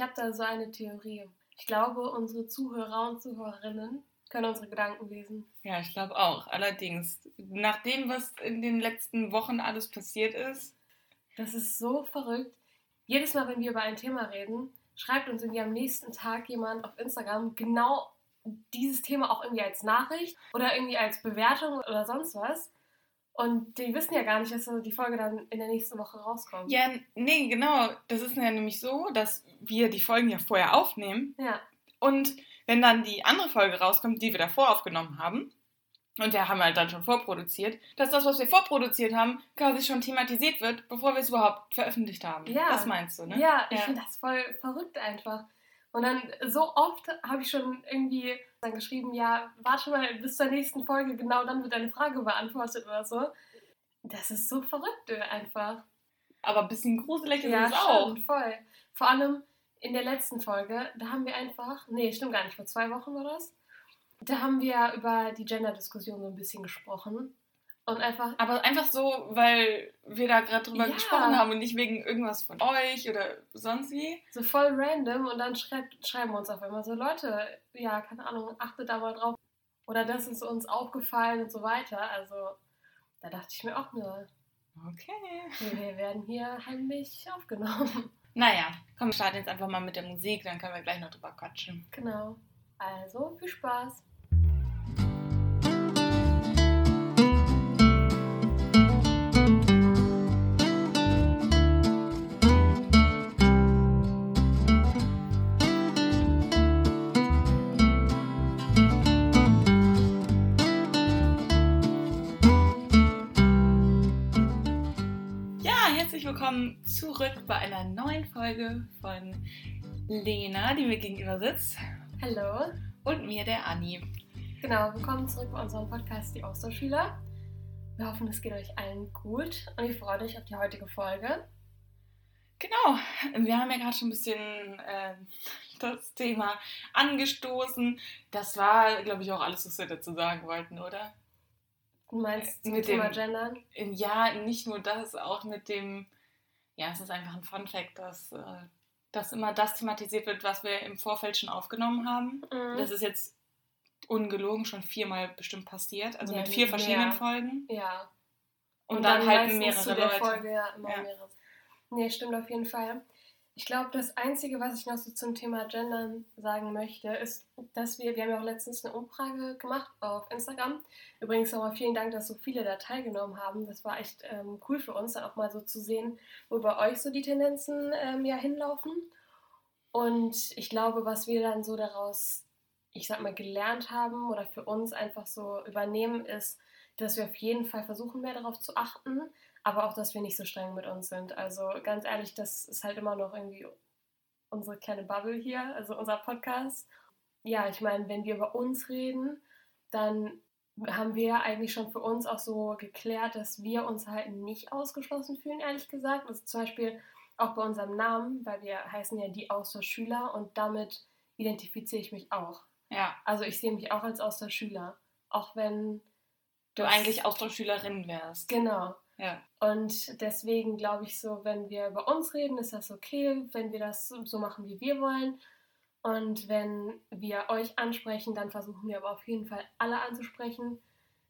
Ich habe da so eine Theorie. Ich glaube, unsere Zuhörer und Zuhörerinnen können unsere Gedanken lesen. Ja, ich glaube auch. Allerdings, nach dem, was in den letzten Wochen alles passiert ist. Das ist so verrückt. Jedes Mal, wenn wir über ein Thema reden, schreibt uns irgendwie am nächsten Tag jemand auf Instagram genau dieses Thema auch irgendwie als Nachricht oder irgendwie als Bewertung oder sonst was. Und die wissen ja gar nicht, dass die Folge dann in der nächsten Woche rauskommt. Ja, nee, genau. Das ist ja nämlich so, dass wir die Folgen ja vorher aufnehmen. Ja. Und wenn dann die andere Folge rauskommt, die wir davor aufgenommen haben, und der haben wir halt dann schon vorproduziert, dass das, was wir vorproduziert haben, quasi schon thematisiert wird, bevor wir es überhaupt veröffentlicht haben. Ja. Das meinst du, ne? Ja, ich finde das voll verrückt einfach. Und dann so oft habe ich schon irgendwie dann geschrieben, ja, warte mal bis zur nächsten Folge, genau dann wird deine Frage beantwortet oder so. Das ist so verrückt einfach. Aber ein bisschen gruselig ist ja, es auch. Stimmt, voll. Vor allem in der letzten Folge, da haben wir einfach, nee, stimmt gar nicht, vor zwei Wochen war das. Da haben wir über die Gender-Diskussion so ein bisschen gesprochen. Und einfach. Aber einfach so, weil wir da gerade drüber Ja. gesprochen haben und nicht wegen irgendwas von euch oder sonst wie. so voll random und dann schreibt, schreiben wir uns auf einmal so, Leute, ja, keine Ahnung, achtet da mal drauf. Oder das ist uns aufgefallen und so weiter. Also, da dachte ich mir auch nur, Okay. wir werden hier heimlich aufgenommen. Naja, komm, wir starten jetzt einfach mal mit der Musik, dann können wir gleich noch drüber quatschen. Genau. Also, viel Spaß. Willkommen zurück bei einer neuen Folge von Lena, die mir gegenüber sitzt, Hallo. und mir, der Anni. Genau, willkommen zurück bei unserem Podcast Die Austauschschüler. Wir hoffen, es geht euch allen gut und ich freue mich auf die heutige Folge. Genau, wir haben ja gerade schon ein bisschen äh, das Thema angestoßen. Das war, glaube ich, auch alles, was wir dazu sagen wollten, oder? Du meinst Mit Thema dem- Gendern? In- Ja, nicht nur das, auch mit dem, ja, es ist einfach ein Fun Fact, dass, äh, dass immer das thematisiert wird, was wir im Vorfeld schon aufgenommen haben. Mhm. Das ist jetzt ungelogen schon viermal bestimmt passiert, also Ja, mit vier verschiedenen Folgen. ja. Und, dann, halt meistens mehrere zu der Leute. Folge ja immer Ja. mehrere. Nee, stimmt auf jeden Fall. Ich glaube, das Einzige, was ich noch so zum Thema Gendern sagen möchte, ist, dass wir, wir haben ja auch letztens eine Umfrage gemacht auf Instagram. Übrigens nochmal vielen Dank, dass so viele da teilgenommen haben. Das war echt ähm, cool für uns, dann auch mal so zu sehen, wo bei euch so die Tendenzen ähm, ja hinlaufen. Und ich glaube, was wir dann so daraus, ich sag mal, gelernt haben oder für uns einfach so übernehmen, ist, dass wir auf jeden Fall versuchen, mehr darauf zu achten, aber auch, dass wir nicht so streng mit uns sind. Also ganz ehrlich, das ist halt immer noch irgendwie unsere kleine Bubble hier, also unser Podcast. Ja, ich meine, wenn wir über uns reden, dann haben wir eigentlich schon für uns auch so geklärt, dass wir uns halt nicht ausgeschlossen fühlen, ehrlich gesagt. Also zum Beispiel auch bei unserem Namen, weil wir heißen ja die Austauschschüler und damit identifiziere ich mich auch. Ja, Also ich sehe mich auch als Austauschschüler, auch wenn du eigentlich Austauschschülerin wärst. Genau. Ja. Und deswegen glaube ich so, wenn wir über uns reden, ist das okay, wenn wir das so machen, wie wir wollen. Und wenn wir euch ansprechen, dann versuchen wir aber auf jeden Fall alle anzusprechen,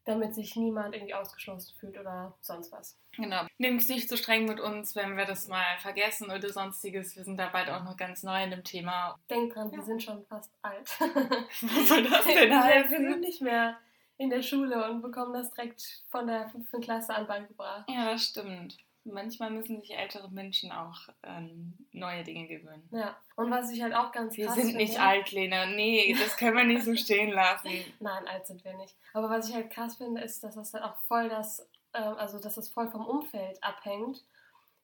damit sich niemand irgendwie ausgeschlossen fühlt oder sonst was. Genau. Nehmt es nicht so streng mit uns, wenn wir das mal vergessen oder sonstiges. Wir sind da beide auch noch ganz neu in dem Thema. Denkt dran, Ja. wir sind schon fast alt. Was soll das denn wir wir sind heißen? nicht mehr in der Schule und bekommen das direkt von der fünften Klasse an beigebracht. Ja, das stimmt. Manchmal müssen sich ältere Menschen auch an neue Dinge gewöhnen. Ja. Und was ich halt auch ganz Wir krass sind nicht alt, Lena. Nee, das können wir nicht so stehen lassen. Nein, alt sind wir nicht. Aber was ich halt krass finde, ist, dass das halt auch voll das, ähm, also dass das voll vom Umfeld abhängt.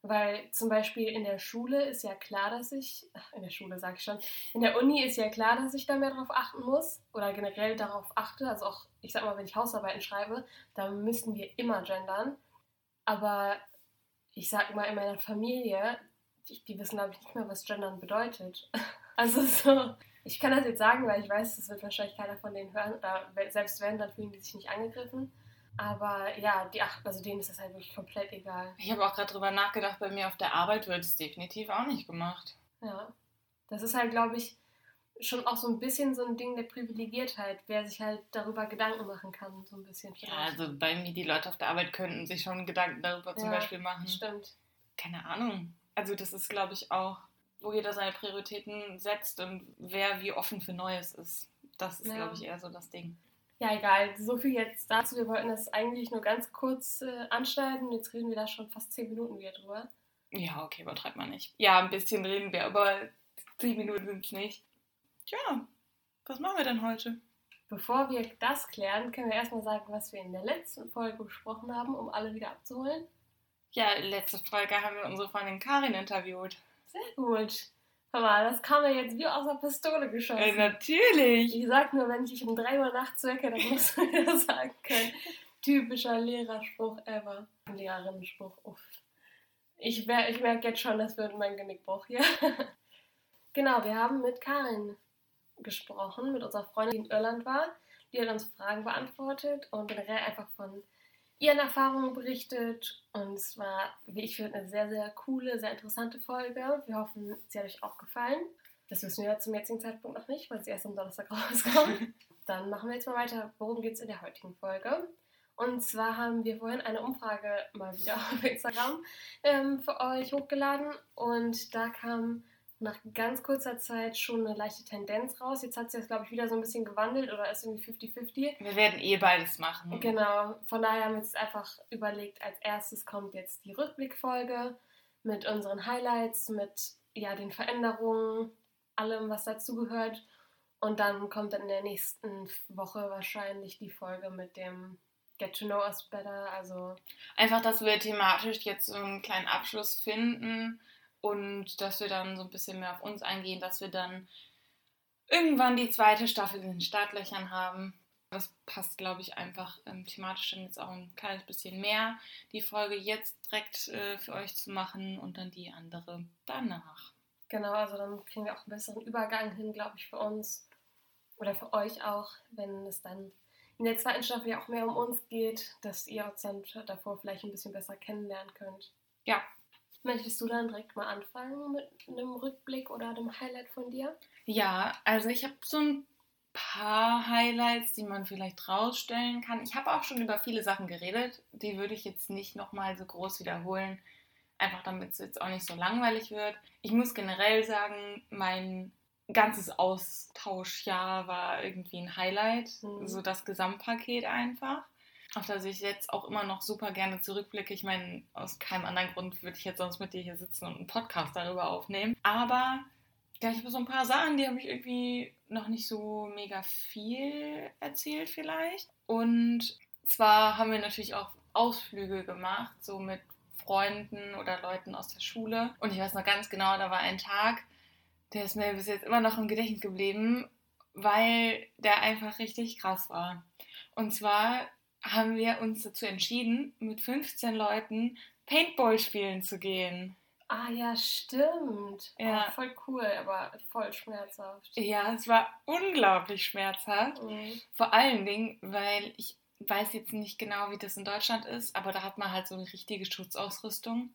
Weil zum Beispiel in der Schule ist ja klar, dass ich, ach, in der Schule sage ich schon, in der Uni ist ja klar, dass ich da mehr drauf achten muss oder generell darauf achte. Also auch, ich sag mal, wenn ich Hausarbeiten schreibe, da müssen wir immer gendern. Aber ich sag mal, in meiner Familie, die, die wissen, glaube ich, nicht mehr, was gendern bedeutet. Also so, ich kann das jetzt sagen, weil ich weiß, das wird wahrscheinlich keiner von denen hören. Oder selbst wenn, dann fühlen die sich nicht angegriffen. Aber ja, die ach, also denen ist das halt wirklich komplett egal. Ich habe auch gerade drüber nachgedacht, bei mir auf der Arbeit wird es definitiv auch nicht gemacht. Ja. Das ist halt, glaube ich, schon auch so ein bisschen so ein Ding der Privilegiertheit, wer sich halt darüber Gedanken machen kann, so ein bisschen. Ja, also bei mir, die Leute auf der Arbeit könnten sich schon Gedanken darüber zum Ja, Beispiel machen. Stimmt. Keine Ahnung. Also das ist, glaube ich, auch, wo jeder seine Prioritäten setzt und wer wie offen für Neues ist. Das ist, Ja. glaube ich, eher so das Ding. Ja, egal. So viel jetzt dazu. Wir wollten das eigentlich nur ganz kurz äh, anschneiden. Jetzt reden wir da schon fast zehn Minuten wieder drüber. Ja, okay, übertreibt man nicht. Ja, ein bisschen reden wir, aber zehn Minuten sind es nicht. Tja, was machen wir denn heute? Bevor wir das klären, können wir erstmal sagen, was wir in der letzten Folge besprochen haben, um alle wieder abzuholen. Ja, letzte Folge haben wir unsere Freundin Karin interviewt. Sehr gut. Hör mal, das kam ja jetzt wie aus der Pistole Äh, geschossen. natürlich. Ich sag nur, wenn ich dich um 3 Uhr nachts wecke, dann musst du wieder sagen können. Typischer Lehrerspruch ever. Lehrerinnenspruch, uff. Ich, ich merke jetzt schon, das wird mein Genickbruch hier. genau, wir haben mit Karin gesprochen, mit unserer Freundin, die in Irland war. Die hat uns Fragen beantwortet und generell einfach von ihren Erfahrungen berichtet. Und es war, wie ich finde, eine sehr, sehr coole, sehr interessante Folge. Wir hoffen, sie hat euch auch gefallen. Das wissen wir zum jetzigen Zeitpunkt noch nicht, weil sie erst am Donnerstag rauskommt. Dann machen wir jetzt mal weiter. Worum geht es in der heutigen Folge? Und zwar haben wir vorhin eine Umfrage mal wieder auf Instagram ähm, für euch hochgeladen. Und da kam nach ganz kurzer Zeit schon eine leichte Tendenz raus. Jetzt hat sich das, glaube ich, wieder so ein bisschen gewandelt oder ist irgendwie 50-50. Wir werden eh beides machen. Genau, von daher haben wir jetzt einfach überlegt, als erstes kommt jetzt die Rückblickfolge mit unseren Highlights, mit ja, den Veränderungen, allem, was dazugehört. Und dann kommt dann in der nächsten Woche wahrscheinlich die Folge mit dem Get to Know Us Better. Also, Einfach, dass wir thematisch jetzt so einen kleinen Abschluss finden und dass wir dann so ein bisschen mehr auf uns eingehen, dass wir dann irgendwann die zweite Staffel in den Startlöchern haben. Das passt, glaube ich, einfach ähm, thematisch dann jetzt auch ein kleines bisschen mehr, die Folge jetzt direkt äh, für euch zu machen und dann die andere danach. genau, also dann kriegen wir auch einen besseren Übergang hin, glaube ich, für uns oder für euch auch, wenn es dann in der zweiten Staffel ja auch mehr um uns geht, dass ihr uns dann davor vielleicht ein bisschen besser kennenlernen könnt. Ja, Möchtest du dann direkt mal anfangen mit einem Rückblick oder einem Highlight von dir? Ja, also ich habe so ein paar Highlights, die man vielleicht rausstellen kann. Ich habe auch schon über viele Sachen geredet, die würde ich jetzt nicht nochmal so groß wiederholen, einfach damit es jetzt auch nicht so langweilig wird. Ich muss generell sagen, mein ganzes Austauschjahr war irgendwie ein Highlight, Mhm. so das Gesamtpaket einfach. Auf das ich jetzt auch immer noch super gerne zurückblicke. Ich meine, aus keinem anderen Grund würde ich jetzt sonst mit dir hier sitzen und einen Podcast darüber aufnehmen. Aber ja, ich habe so ein paar Sachen, die habe ich irgendwie noch nicht so mega viel erzählt vielleicht. Und zwar haben wir natürlich auch Ausflüge gemacht, so mit Freunden oder Leuten aus der Schule. Und ich weiß noch ganz genau, da war ein Tag, der ist mir bis jetzt immer noch im Gedächtnis geblieben, weil der einfach richtig krass war. Und zwar haben wir uns dazu entschieden, mit 15 Leuten Paintball spielen zu gehen. Ah ja, stimmt. Ja. Oh, voll cool, aber voll schmerzhaft. Ja, es war unglaublich schmerzhaft. Mhm. Vor allen Dingen, weil ich weiß jetzt nicht genau, wie das in Deutschland ist, aber da hat man halt so eine richtige Schutzausrüstung.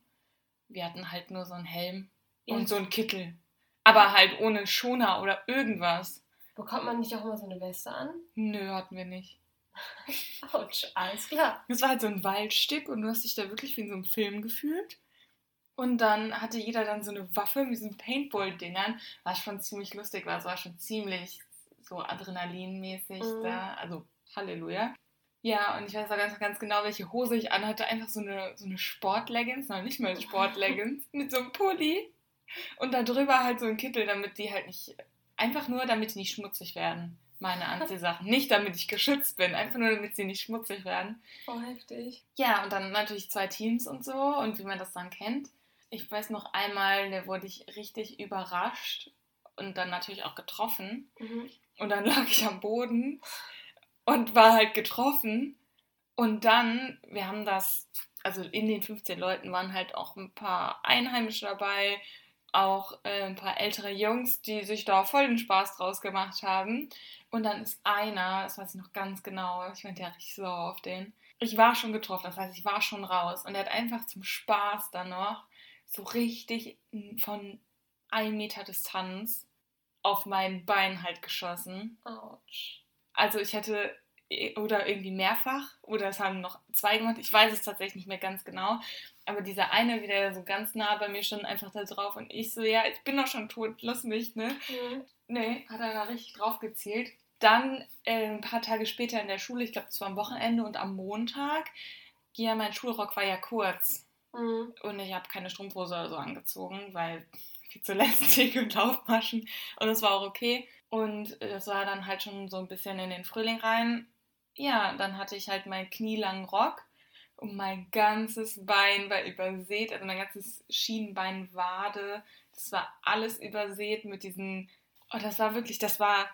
Wir hatten halt nur so einen Helm Ja. und so einen Kittel. Aber halt ohne Schoner oder irgendwas. Bekommt man nicht auch immer so eine Weste an? Nö, hatten wir nicht. Autsch, alles klar. Es war halt so ein Waldstück und du hast dich da wirklich wie in so einem Film gefühlt. Und dann hatte jeder dann so eine Waffe mit diesen Paintball-Dingern, was schon ziemlich lustig war. Es war schon ziemlich so adrenalinmäßig Mhm. da. Also Halleluja. Ja, und ich weiß auch ganz, ganz genau, welche Hose ich anhatte. Einfach so eine, so eine Sportleggings, noch nicht mal Sportleggings, mit so einem Pulli. Und da drüber halt so ein Kittel, damit die halt nicht, einfach nur, damit die nicht schmutzig werden. Meine Anziehsachen. Nicht, damit ich geschützt bin, einfach nur, damit sie nicht schmutzig werden. Oh, heftig. Ja, und dann natürlich zwei Teams und so und wie man das dann kennt. Ich weiß noch einmal, da wurde ich richtig überrascht und dann natürlich auch getroffen. Mhm. Und dann lag ich am Boden und war halt getroffen. Und dann, wir haben das, also in den 15 Leuten waren halt auch ein paar Einheimische dabei, auch äh, ein paar ältere Jungs, die sich da voll den Spaß draus gemacht haben. Und dann ist einer, das weiß ich noch ganz genau, ich meinte ja richtig sauer auf den. Ich war schon getroffen, das heißt, ich war schon raus. Und er hat einfach zum Spaß dann noch so richtig von ein Meter Distanz auf mein Bein halt geschossen. Autsch. Also ich hätte oder irgendwie mehrfach oder es haben noch zwei gemacht. Ich weiß es tatsächlich nicht mehr ganz genau. Aber dieser eine wieder so ganz nah bei mir schon einfach da drauf und ich so, ja, ich bin doch schon tot, lass mich, ne? Mhm. Nee, hat er da richtig drauf gezielt. Dann äh, ein paar Tage später in der Schule, ich glaube, es war am Wochenende und am Montag, ja, mein Schulrock war ja kurz Mhm. und ich habe keine Strumpfhose oder so angezogen, weil viel zu lästig und Laufmaschen und das war auch okay. Und das war dann halt schon so ein bisschen in den Frühling rein. Ja, dann hatte ich halt meinen knielangen Rock und mein ganzes Bein war übersät, also mein ganzes Schienenbein, Wade, das war alles übersät mit diesen, oh, das war wirklich, das war,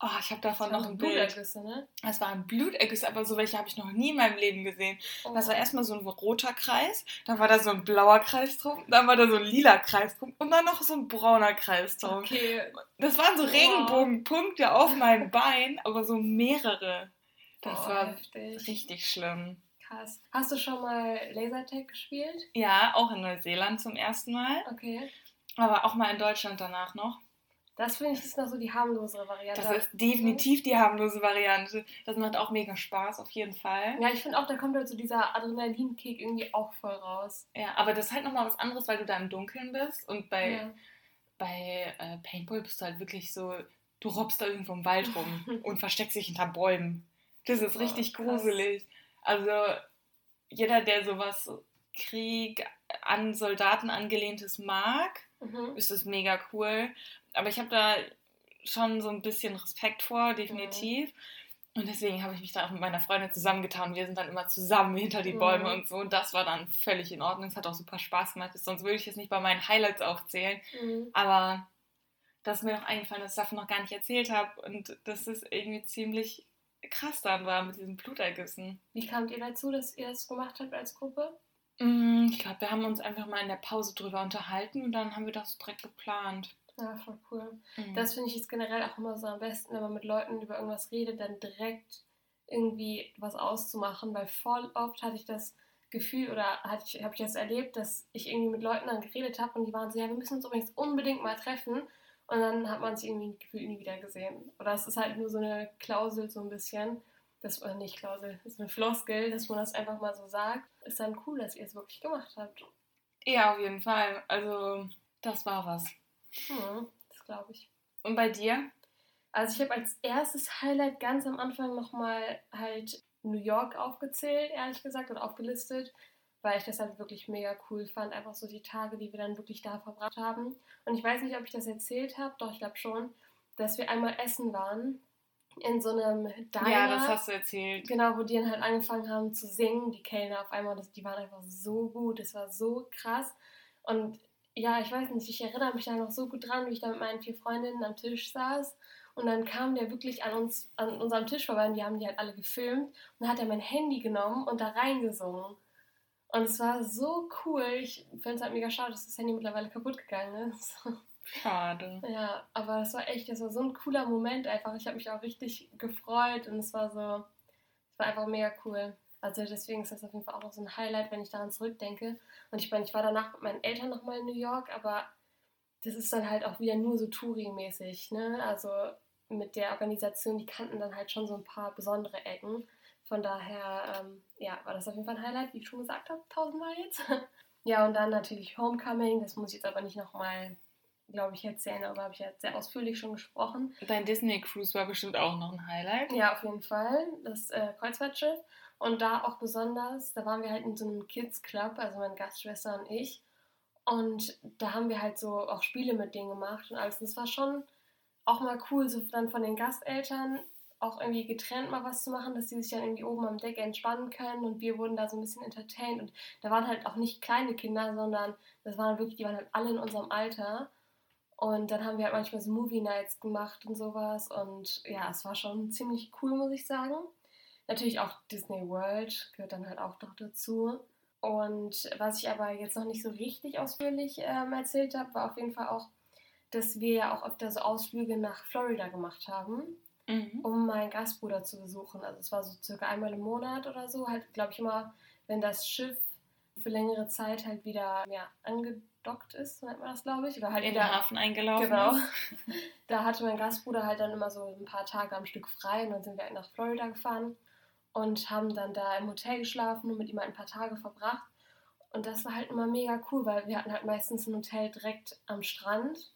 oh, ich habe davon noch ein Bild. Blutergüsse, ne? Das war ein Bluterguss, aber so welche habe ich noch nie in meinem Leben gesehen. Oh. Das war erstmal so ein roter Kreis, dann war da so ein blauer Kreis drum, dann war da so ein lila Kreis drum und dann noch so ein brauner Kreis drum. Okay. Das waren so Wow. Regenbogenpunkte auf meinem Bein, aber so mehrere. Das Boah, war heftig. richtig schlimm. Krass. Hast du schon mal Lasertag gespielt? Ja, auch in Neuseeland zum ersten Mal, Okay. aber auch mal in Deutschland danach noch. Das finde ich ist noch so die harmlosere Variante. Das ist definitiv die harmlose Variante. Das macht auch mega Spaß, auf jeden Fall. Ja, ich finde auch, da kommt halt so dieser Adrenalinkick irgendwie auch voll raus. Ja, aber das ist halt nochmal was anderes, weil du da im Dunkeln bist und bei Ja. bei äh, Paintball bist du halt wirklich so, du robbst da irgendwo im Wald rum und versteckst dich hinter Bäumen. Das ist Oh, richtig krass. gruselig. Also jeder, der sowas Krieg an Soldaten angelehntes mag, Mhm. ist das mega cool. Aber ich habe da schon so ein bisschen Respekt vor, definitiv. Und deswegen habe ich mich da auch mit meiner Freundin zusammengetan. Wir sind dann immer zusammen hinter die Bäume Mhm. und so. Und das war dann völlig in Ordnung. Es hat auch super Spaß gemacht. Sonst würde ich jetzt nicht bei meinen Highlights aufzählen. Mhm. Aber das ist mir noch eingefallen, dass ich davon noch gar nicht erzählt habe. Und dass es irgendwie ziemlich krass dann war mit diesen Blutergüssen. Wie kamt ihr dazu, dass ihr das gemacht habt als Gruppe? Mm, Ich glaube, wir haben uns einfach mal in der Pause drüber unterhalten und dann haben wir das direkt geplant. Ja, voll cool. Mhm. Das finde ich jetzt generell auch immer so am besten, wenn man mit Leuten über irgendwas redet, dann direkt irgendwie was auszumachen, weil voll oft hatte ich das Gefühl oder habe ich das erlebt, dass ich irgendwie mit Leuten dann geredet habe und die waren so, ja, wir müssen uns übrigens unbedingt mal treffen und dann hat man sich irgendwie gefühlt nie wieder gesehen. Oder es ist halt nur so eine Klausel so ein bisschen, das oder nicht Klausel, das ist eine Floskel, dass man das einfach mal so sagt. Ist dann cool, dass ihr es wirklich gemacht habt. Ja, auf jeden Fall. Also, das war was. Hm, das glaube ich. Und bei dir? Also ich habe als erstes Highlight ganz am Anfang nochmal halt New York aufgezählt, ehrlich gesagt, oder aufgelistet, weil ich das halt wirklich mega cool fand. Einfach so die Tage, die wir dann wirklich da verbracht haben. Und ich weiß nicht, ob ich das erzählt habe, doch ich glaube schon, dass wir einmal essen waren in so einem Diner. Ja, das hast du erzählt. Genau, wo die dann halt angefangen haben zu singen, die Kellner auf einmal, das, die waren einfach so gut, das war so krass. Und ja, ich weiß nicht, ich erinnere mich da noch so gut dran, wie ich da mit meinen vier Freundinnen am Tisch saß. Und dann kam der wirklich an uns, an unserem Tisch vorbei und die haben die halt alle gefilmt. Und dann hat er mein Handy genommen und da reingesungen. Und es war so cool. Ich finde es halt mega schade, dass das Handy mittlerweile kaputt gegangen ist. Schade. Ja, aber das war echt, das war so ein cooler Moment einfach. Ich habe mich auch richtig gefreut und es war so, es war einfach mega cool. Also deswegen ist das auf jeden Fall auch noch so ein Highlight, wenn ich daran zurückdenke. Und ich meine, ich war danach mit meinen Eltern nochmal in New York, aber das ist dann halt auch wieder nur so Touri-mäßig, ne? Also mit der Organisation, die kannten dann halt schon so ein paar besondere Ecken. Von daher, ähm, ja, war das auf jeden Fall ein Highlight, wie ich schon gesagt habe, tausendmal jetzt. ja, und dann natürlich Homecoming, das muss ich jetzt aber nicht nochmal glaube ich, erzählen. Darüber habe ich ja sehr ausführlich schon gesprochen. Dein Disney Cruise war bestimmt auch noch ein Highlight. Ja, auf jeden Fall. Das äh, Kreuzfahrtschiff. Und da auch besonders, da waren wir halt in so einem Kids Club, also meine Gastschwester und ich. Und da haben wir halt so auch Spiele mit denen gemacht und alles. Und es war schon auch mal cool, so dann von den Gasteltern auch irgendwie getrennt mal was zu machen, dass die sich dann irgendwie oben am Deck entspannen können und wir wurden da so ein bisschen entertained und da waren halt auch nicht kleine Kinder, sondern das waren wirklich, die waren halt alle in unserem Alter und dann haben wir halt manchmal so Movie Nights gemacht und sowas und ja, es war schon ziemlich cool, muss ich sagen. Natürlich auch Disney World gehört dann halt auch noch dazu. Und was ich aber jetzt noch nicht so richtig ausführlich ähm, erzählt habe, war auf jeden Fall auch, dass wir ja auch öfter so Ausflüge nach Florida gemacht haben, Mhm. um meinen Gastbruder zu besuchen. Also es war so circa einmal im Monat oder so, halt glaube ich immer, wenn das Schiff für längere Zeit halt wieder ja, angedockt ist, so nennt man das, glaube ich. Oder halt In wieder, den Hafen eingelaufen Genau. Da hatte mein Gastbruder halt dann immer so ein paar Tage am Stück frei und dann sind wir halt nach Florida gefahren und haben dann da im Hotel geschlafen und mit ihm halt ein paar Tage verbracht. Und das war halt immer mega cool, weil wir hatten halt meistens ein Hotel direkt am Strand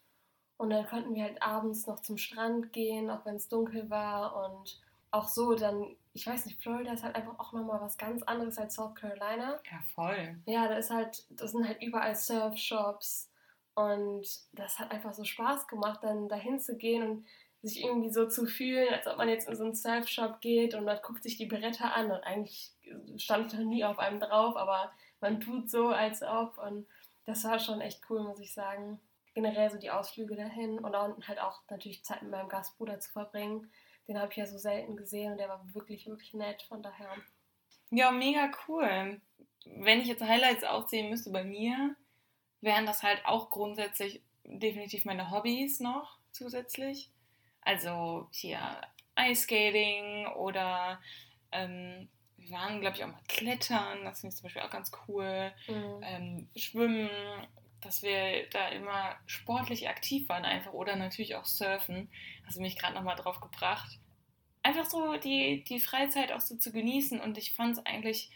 und dann konnten wir halt abends noch zum Strand gehen, auch wenn es dunkel war und auch so dann, ich weiß nicht, Florida ist halt einfach auch nochmal was ganz anderes als South Carolina. Ja, voll. Ja, da ist halt, das sind halt überall Surfshops und das hat einfach so Spaß gemacht, dann dahin zu gehen und sich irgendwie so zu fühlen, als ob man jetzt in so einen Surfshop geht und man guckt sich die Bretter an und eigentlich stand da nie auf einem drauf, aber man tut so, als ob und das war schon echt cool, muss ich sagen. Generell so die Ausflüge dahin und dann halt auch natürlich Zeit mit meinem Gastbruder zu verbringen. Den habe ich ja so selten gesehen und der war wirklich, wirklich nett, von daher. Ja, mega cool. Wenn ich jetzt Highlights aufzählen müsste bei mir, wären das halt auch grundsätzlich definitiv meine Hobbys noch zusätzlich. Also hier Ice Skating oder ähm, wir waren, glaube ich, auch mal klettern. Das finde ich zum Beispiel auch ganz cool. Mhm. Ähm, Schwimmen, dass wir da immer sportlich aktiv waren einfach. Oder natürlich auch Surfen. Hast du mich gerade nochmal drauf gebracht. Einfach so die, die Freizeit auch so zu genießen. Und ich fand es eigentlich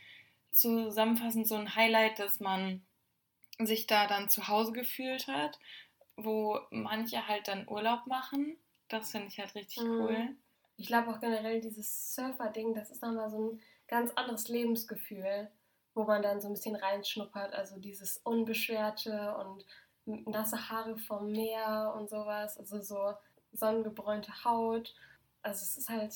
zusammenfassend so ein Highlight, dass man sich da dann zu Hause gefühlt hat, wo manche halt dann Urlaub machen. Das finde ich halt richtig Mhm. cool. Ich glaube auch generell dieses Surfer-Ding, das ist nochmal so ein ganz anderes Lebensgefühl, wo man dann so ein bisschen reinschnuppert. Also dieses Unbeschwerte und nasse Haare vom Meer und sowas. Also so sonnengebräunte Haut. Also es ist halt,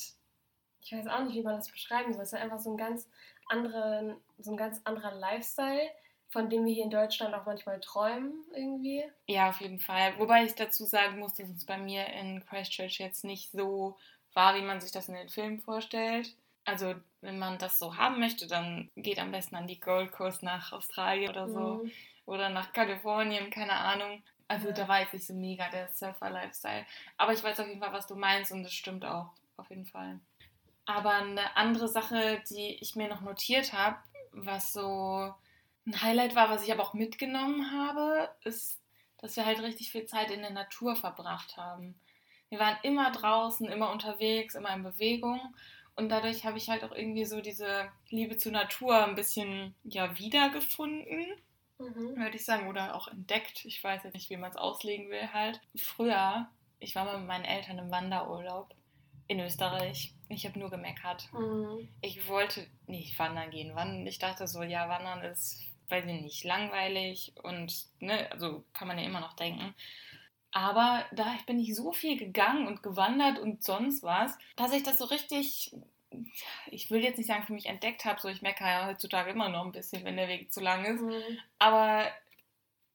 ich weiß auch nicht, wie man das beschreiben soll. Es ist einfach so ein ganz anderen, so ein ganz anderer Lifestyle, von dem wir hier in Deutschland auch manchmal träumen irgendwie. Ja, auf jeden Fall. Wobei ich dazu sagen muss, dass es bei mir in Christchurch jetzt nicht so war, wie man sich das in den Filmen vorstellt. Also, wenn man das so haben möchte, dann geht am besten an die Gold Coast nach Australien oder so. Mhm. Oder nach Kalifornien, keine Ahnung. Also, Ja. da war jetzt nicht so mega der Surfer-Lifestyle. Aber ich weiß auf jeden Fall, was du meinst und das stimmt auch. Auf jeden Fall. Aber eine andere Sache, die ich mir noch notiert habe, was so ein Highlight war, was ich aber auch mitgenommen habe, ist, dass wir halt richtig viel Zeit in der Natur verbracht haben. Wir waren immer draußen, immer unterwegs, immer in Bewegung. Und dadurch habe ich halt auch irgendwie so diese Liebe zur Natur ein bisschen ja wiedergefunden, Mhm. würde ich sagen, oder auch entdeckt. Ich weiß jetzt nicht, wie man es auslegen will halt. Früher, ich war mal mit meinen Eltern im Wanderurlaub in Österreich. Ich habe nur gemeckert. Mhm. Ich wollte nicht wandern gehen. Ich dachte so, ja, wandern ist, weiß ich nicht, langweilig und, ne, also kann man ja immer noch denken. Aber da bin ich so viel gegangen und gewandert und sonst was, dass ich das so richtig, ich will jetzt nicht sagen, für mich entdeckt habe. So, ich meckere ja heutzutage immer noch ein bisschen, wenn der Weg zu lang ist. Mhm. Aber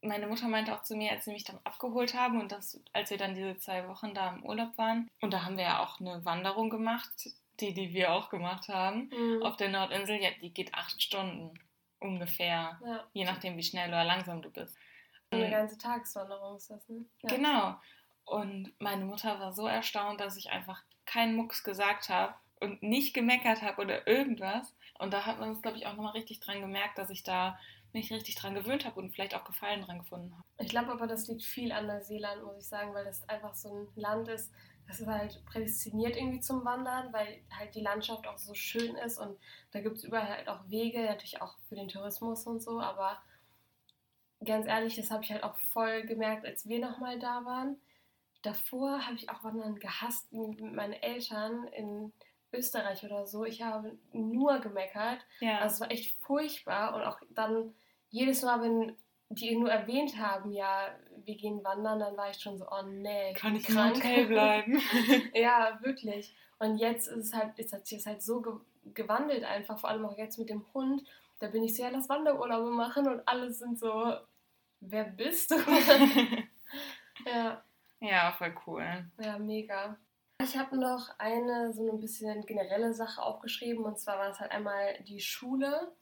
meine Mutter meinte auch zu mir, als sie mich dann abgeholt haben und das, als wir dann diese zwei Wochen da im Urlaub waren, und da haben wir ja auch eine Wanderung gemacht, die, die wir auch gemacht haben, Mhm. auf der Nordinsel, ja, die geht acht Stunden ungefähr, Ja. je nachdem, wie schnell oder langsam du bist. Eine ganze Tageswanderung ist das, ne? Ja. Genau. Und meine Mutter war so erstaunt, dass ich einfach keinen Mucks gesagt habe und nicht gemeckert habe oder irgendwas. Und da hat man es, glaube ich, auch nochmal richtig dran gemerkt, dass ich da mich richtig dran gewöhnt habe und vielleicht auch Gefallen dran gefunden habe. Ich glaube aber, das liegt viel an Neuseeland, muss ich sagen, weil das einfach so ein Land ist, das ist halt prädestiniert irgendwie zum Wandern, weil halt die Landschaft auch so schön ist und da gibt es überall halt auch Wege, natürlich auch für den Tourismus und so, aber ganz ehrlich, das habe ich halt auch voll gemerkt, als wir nochmal da waren. Davor habe ich auch Wandern gehasst mit meinen Eltern in Österreich oder so. Ich habe nur gemeckert. Ja. Also es war echt furchtbar und auch dann jedes Mal, wenn die nur erwähnt haben, ja, wir gehen wandern, dann war ich schon so, oh nee, kann bin ich im Hotel bleiben? ja, wirklich. Und jetzt ist es halt, ist hat sich das halt so ge gewandelt einfach, vor allem auch jetzt mit dem Hund. Da bin ich so, ja, lass Wanderurlaube machen und alle sind so, wer bist du? ja, ja, voll cool. ja, mega. Ich habe noch eine so ein bisschen generelle Sache aufgeschrieben und zwar war es halt einmal die Schule.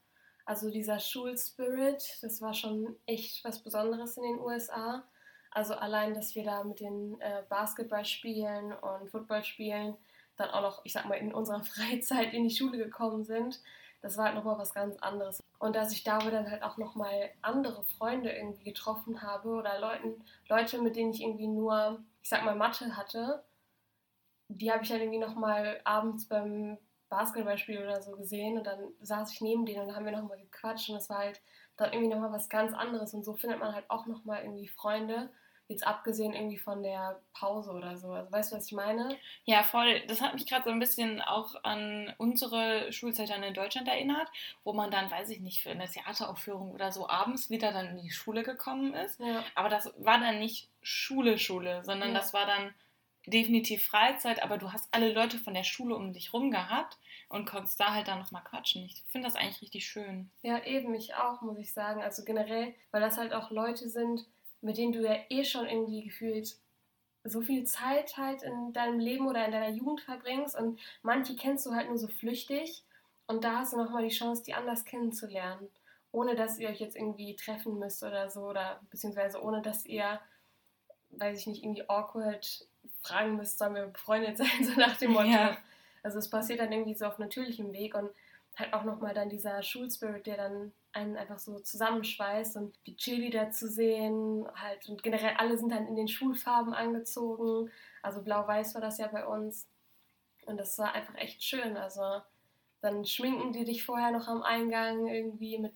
Also dieser Schulspirit, das war schon echt was Besonderes in den USA. Also allein, dass wir da mit den äh, Basketballspielen und Footballspielen dann auch noch, ich sag mal, in unserer Freizeit in die Schule gekommen sind. Das war halt nochmal was ganz anderes. Und dass ich da dann halt auch nochmal andere Freunde irgendwie getroffen habe oder Leuten, Leute, mit denen ich irgendwie nur, ich sag mal, Mathe hatte, die habe ich dann irgendwie nochmal abends beim Basketballspiel oder so gesehen und dann saß ich neben denen und haben wir nochmal gequatscht und das war halt dann irgendwie nochmal was ganz anderes und so findet man halt auch nochmal irgendwie Freunde, jetzt abgesehen irgendwie von der Pause oder so. Also weißt du, was ich meine? Ja, voll. Das hat mich gerade so ein bisschen auch an unsere Schulzeit dann in Deutschland erinnert, wo man dann, weiß ich nicht, für eine Theateraufführung oder so abends wieder dann in die Schule gekommen ist. Ja. Aber das war dann nicht Schule, Schule, sondern Ja. das war dann definitiv Freizeit, aber du hast alle Leute von der Schule um dich rum gehabt und konntest da halt dann nochmal quatschen. Ich finde das eigentlich richtig schön. Ja, eben, ich auch, muss ich sagen. Also generell, weil das halt auch Leute sind, mit denen du ja eh schon irgendwie gefühlt so viel Zeit halt in deinem Leben oder in deiner Jugend verbringst und manche kennst du halt nur so flüchtig und da hast du nochmal die Chance, die anders kennenzulernen, ohne dass ihr euch jetzt irgendwie treffen müsst oder so oder beziehungsweise ohne dass ihr, weiß ich nicht, irgendwie awkward fragen müsst, sollen wir befreundet sein, so nach dem Motto. Ja. Also es passiert dann irgendwie so auf natürlichem Weg und halt auch nochmal dann dieser Schulspirit, der dann einen einfach so zusammenschweißt und die Cheerleader zu sehen, halt und generell alle sind dann in den Schulfarben angezogen. Also blau-weiß war das ja bei uns. Und das war einfach echt schön. Also dann schminken die dich vorher noch am Eingang irgendwie mit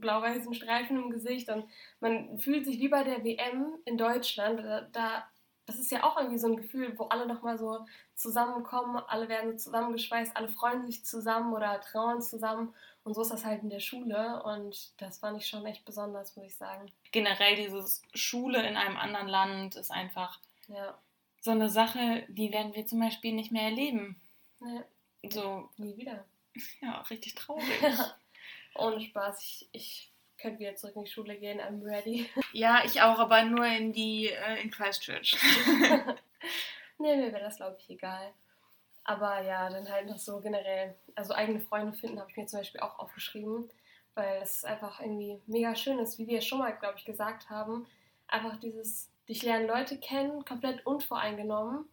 blau-weißen Streifen im Gesicht und man fühlt sich wie bei der WM in Deutschland. Da, da das ist ja auch irgendwie so ein Gefühl, wo alle nochmal so zusammenkommen, alle werden so zusammengeschweißt, alle freuen sich zusammen oder trauern zusammen. Und so ist das halt in der Schule und das fand ich schon echt besonders, muss ich sagen. Generell dieses Schule in einem anderen Land ist einfach Ja, so eine Sache, die werden wir zum Beispiel nicht mehr erleben. ne, So, nie wieder. ja, richtig traurig. Ohne Spaß, ich, ich könnte wieder zurück in die Schule gehen, I'm ready. ja, ich auch, aber nur in die, äh, in Christchurch. nee, mir wäre das, glaube ich, egal. Aber ja, dann halt noch so generell, also eigene Freunde finden, habe ich mir zum Beispiel auch aufgeschrieben, weil es einfach irgendwie mega schön ist, wie wir schon mal, glaube ich, gesagt haben. Einfach dieses, dich lernen Leute kennen, komplett unvoreingenommen,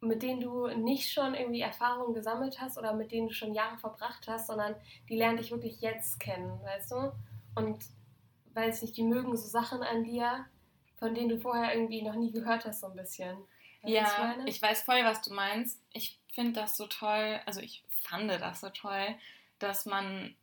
mit denen du nicht schon irgendwie Erfahrungen gesammelt hast oder mit denen du schon Jahre verbracht hast, sondern die lernen dich wirklich jetzt kennen, weißt du? Und weiß nicht, die mögen so Sachen an dir, von denen du vorher irgendwie noch nie gehört hast, so ein bisschen. Weißt Ja, ich weiß voll, was du meinst. Ich finde das so toll, also ich fand das so toll, dass man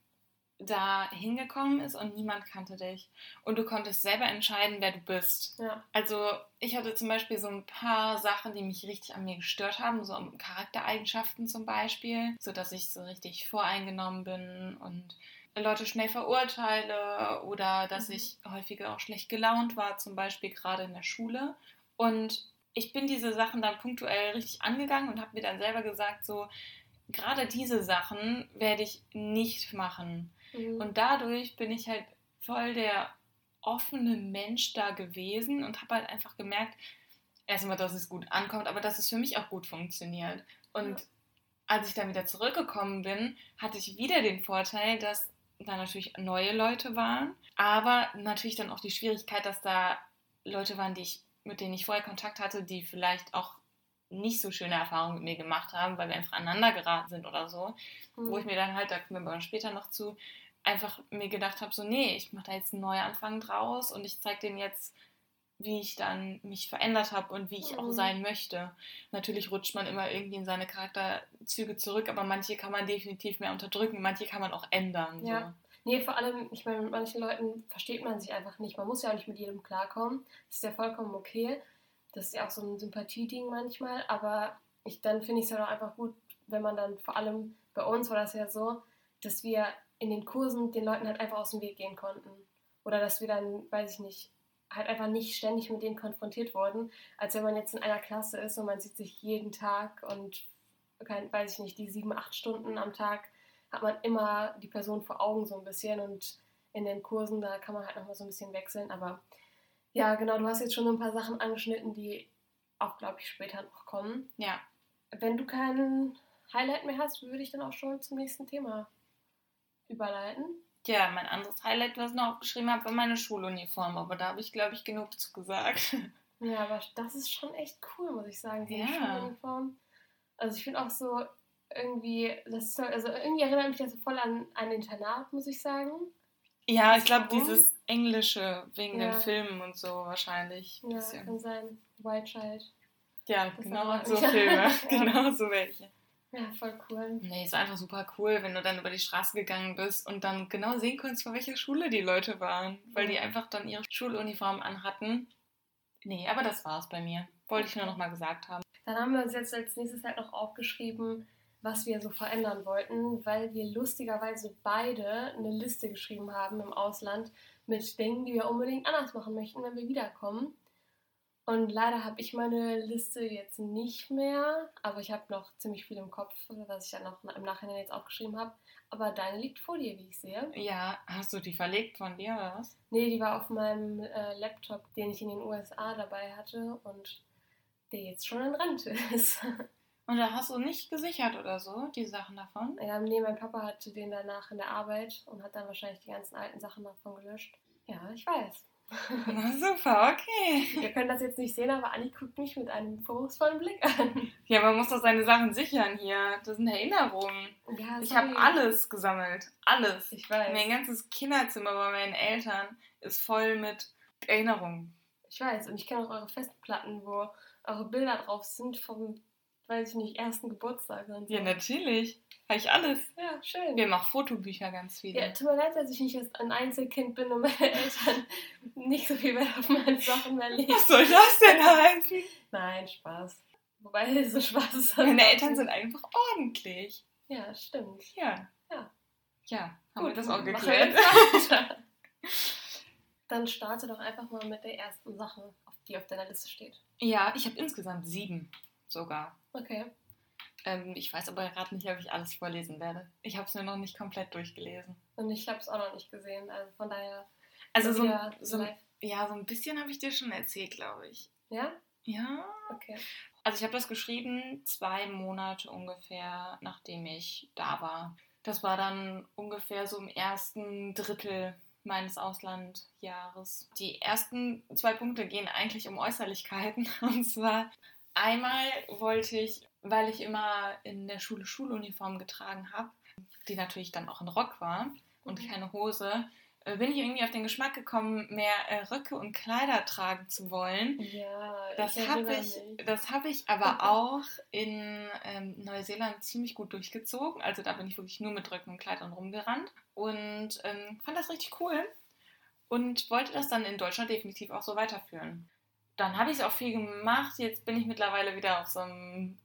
da hingekommen ist und niemand kannte dich. Und du konntest selber entscheiden, wer du bist. Ja, Also ich hatte zum Beispiel so ein paar Sachen, die mich richtig an mir gestört haben, so Charaktereigenschaften zum Beispiel, so dass ich so richtig voreingenommen bin und Leute schnell verurteile oder dass Mhm. ich häufiger auch schlecht gelaunt war, zum Beispiel gerade in der Schule. Und ich bin diese Sachen dann punktuell richtig angegangen und habe mir dann selber gesagt, so gerade diese Sachen werde ich nicht machen. Mhm. Und dadurch bin ich halt voll der offene Mensch da gewesen und habe halt einfach gemerkt, erstmal, dass es gut ankommt, aber dass es für mich auch gut funktioniert. Und Ja. als ich dann wieder zurückgekommen bin, hatte ich wieder den Vorteil, dass da natürlich neue Leute waren, aber natürlich dann auch die Schwierigkeit, dass da Leute waren, die ich, mit denen ich vorher Kontakt hatte, die vielleicht auch nicht so schöne Erfahrungen mit mir gemacht haben, weil wir einfach aneinander geraten sind oder so Mhm. wo ich mir dann halt, da kommen wir später noch zu, einfach mir gedacht habe, so nee, ich mache da jetzt einen Neuanfang draus und ich zeige denen jetzt, wie ich dann mich verändert habe und wie ich auch Mhm. sein möchte. Natürlich rutscht man immer irgendwie in seine Charakterzüge zurück, aber manche kann man definitiv mehr unterdrücken, manche kann man auch ändern. Ja. Nee, vor allem, ich meine, mit manchen Leuten versteht man sich einfach nicht. Man muss ja auch nicht mit jedem klarkommen. Das ist ja vollkommen okay. Das ist ja auch so ein Sympathieding manchmal. Aber ich, dann finde ich es halt auch einfach gut, wenn man dann vor allem, bei uns war das ja so, dass wir in den Kursen den Leuten halt einfach aus dem Weg gehen konnten. Oder dass wir dann, weiß ich nicht, halt einfach nicht ständig mit denen konfrontiert wurden, als wenn man jetzt in einer Klasse ist und man sieht sich jeden Tag und, kein, weiß ich nicht, die sieben, acht Stunden am Tag hat man immer die Person vor Augen so ein bisschen und in den Kursen, da kann man halt nochmal so ein bisschen wechseln. Aber ja, genau, du hast jetzt schon so ein paar Sachen angeschnitten, die auch, glaube ich, später noch kommen. Ja. Wenn du kein Highlight mehr hast, würde ich dann auch schon zum nächsten Thema überleiten. Ja, mein anderes Highlight, was ich noch aufgeschrieben habe, war meine Schuluniform, aber da habe ich, glaube ich, genug zu gesagt. Ja, aber das ist schon echt cool, muss ich sagen, diese Ja. Schuluniform. Also ich finde auch so, irgendwie, das ist, also irgendwie erinnert mich das so voll an ein Internat, muss ich sagen. Ja, ich glaube, dieses Englische wegen Ja. den Filmen und so wahrscheinlich. ein Ja, bisschen. kann sein. White Child. Ja, Das genau so. Filme. Genau so welche. Ja, voll cool. Nee, ist einfach super cool, wenn du dann über die Straße gegangen bist und dann genau sehen konntest, von welcher Schule die Leute waren. Weil die einfach dann ihre Schuluniform anhatten. Nee, aber das war's bei mir. Wollte ich nur noch mal gesagt haben. Dann haben wir uns jetzt als nächstes halt noch aufgeschrieben, was wir so verändern wollten, weil wir lustigerweise beide eine Liste geschrieben haben im Ausland mit Dingen, die wir unbedingt anders machen möchten, wenn wir wiederkommen. Und leider habe ich meine Liste jetzt nicht mehr, aber ich habe noch ziemlich viel im Kopf, was ich dann noch im Nachhinein jetzt aufgeschrieben habe. Aber deine liegt vor dir, wie ich sehe. Ja, hast du die verlegt von dir oder was? Nee, die war auf meinem äh, Laptop, den ich in den USA dabei hatte und der jetzt schon in Rente ist. Und da hast du nicht gesichert oder so, die Sachen davon? Ja, nee, mein Papa hatte den danach in der Arbeit und hat dann wahrscheinlich die ganzen alten Sachen davon gelöscht. Ja, ich weiß. Na super, okay. Ihr könnt das jetzt nicht sehen, aber Anni guckt mich mit einem vorwurfsvollen Blick an. Ja, man muss doch seine Sachen sichern hier. Das sind Erinnerungen. Ja, Ich habe alles gesammelt. Alles. Ich weiß. Mein ganzes Kinderzimmer bei meinen Eltern ist voll mit Erinnerungen. Ich weiß. Und ich kenne auch eure Festplatten, wo eure Bilder drauf sind vom, weiß ich nicht, ersten Geburtstag und so. Ja, natürlich. Habe ich alles. Ja, schön. Wir auch Fotobücher ganz viele. Ja, tut mir leid, dass ich nicht ein Einzelkind bin und meine Eltern nicht so viel Wert auf meine Sachen mehr legen. Was soll das denn heißen? Nein, Spaß. Wobei, so Spaß ist Meine Eltern sind einfach ordentlich. Ja, stimmt. Ja. Ja. Ja, haben wir das auch machen geklärt. Dann starte doch einfach mal mit der ersten Sache, die auf deiner Liste steht. Ja, ich habe insgesamt sieben sogar. Okay. Ähm, ich weiß aber gerade nicht, ob ich alles vorlesen werde. Ich habe es mir noch nicht komplett durchgelesen. Und ich habe es auch noch nicht gesehen, also von daher. Also so, wieder so, ja, so ein bisschen habe ich dir schon erzählt, glaube ich. Ja? Ja. Okay. Also ich habe das geschrieben zwei Monate ungefähr, nachdem ich da war. Das war dann ungefähr so im ersten Drittel meines Auslandjahres. Die ersten zwei Punkte gehen eigentlich um Äußerlichkeiten. Und zwar einmal wollte ich, weil ich immer in der Schule Schuluniform getragen habe, die natürlich dann auch ein Rock war und Mhm. keine Hose, äh, bin ich irgendwie auf den Geschmack gekommen, mehr äh, Röcke und Kleider tragen zu wollen. Ja, Das habe ich, das hab ich aber auch in ähm, Neuseeland ziemlich gut durchgezogen. Also da bin ich wirklich nur mit Röcken und Kleidern rumgerannt und ähm, fand das richtig cool und wollte das dann in Deutschland definitiv auch so weiterführen. Dann habe ich es auch viel gemacht. Jetzt bin ich mittlerweile wieder auf so einem,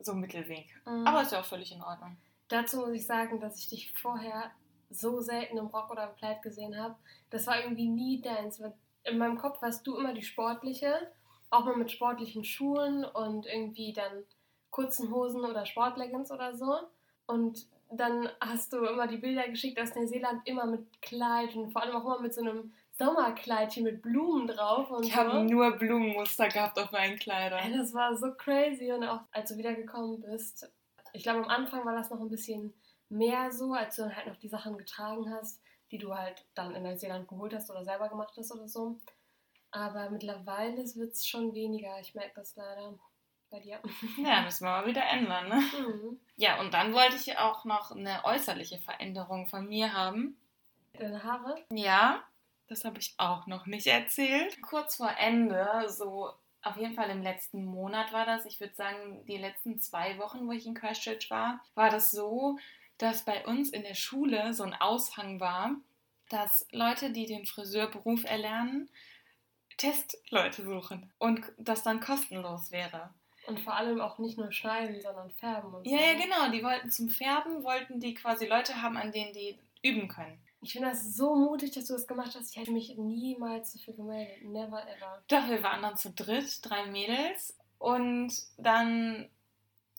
so einem Mittelweg. Mhm. Aber ist ja auch völlig in Ordnung. Dazu muss ich sagen, dass ich dich vorher so selten im Rock oder im Kleid gesehen habe. Das war irgendwie nie deins. In meinem Kopf warst du immer die sportliche, auch mal mit sportlichen Schuhen und irgendwie dann kurzen Hosen oder Sportleggings oder so. Und dann hast du immer die Bilder geschickt aus Neuseeland, immer mit Kleid und vor allem auch immer mit so einem Sommerkleidchen mit Blumen drauf und Ich so. habe nur Blumenmuster gehabt auf meinen Kleidern. das war so crazy und auch als du wiedergekommen bist. Ich glaube, am Anfang war das noch ein bisschen mehr so, als du dann halt noch die Sachen getragen hast, die du halt dann in Neuseeland geholt hast oder selber gemacht hast oder so. Aber mittlerweile wird es schon weniger. Ich merke das leider bei dir. Ja, müssen wir mal wieder ändern, ne? Mhm. Ja, und dann wollte ich auch noch eine äußerliche Veränderung von mir haben. Deine Haare? Ja, das habe ich auch noch nicht erzählt. Kurz vor Ende, so auf jeden Fall im letzten Monat war das, ich würde sagen, die letzten zwei Wochen, wo ich in Christchurch war, war das so, dass bei uns in der Schule so ein Aushang war, dass Leute, die den Friseurberuf erlernen, Testleute suchen und das dann kostenlos wäre. Und vor allem auch nicht nur schneiden, sondern färben und Ja, so. ja, genau. Die wollten zum Färben, wollten die quasi Leute haben, an denen die üben können. Ich finde das so mutig, dass du das gemacht hast. Ich hätte mich niemals dafür gemeldet. Never ever. Doch, wir waren dann zu dritt, drei Mädels. Und dann,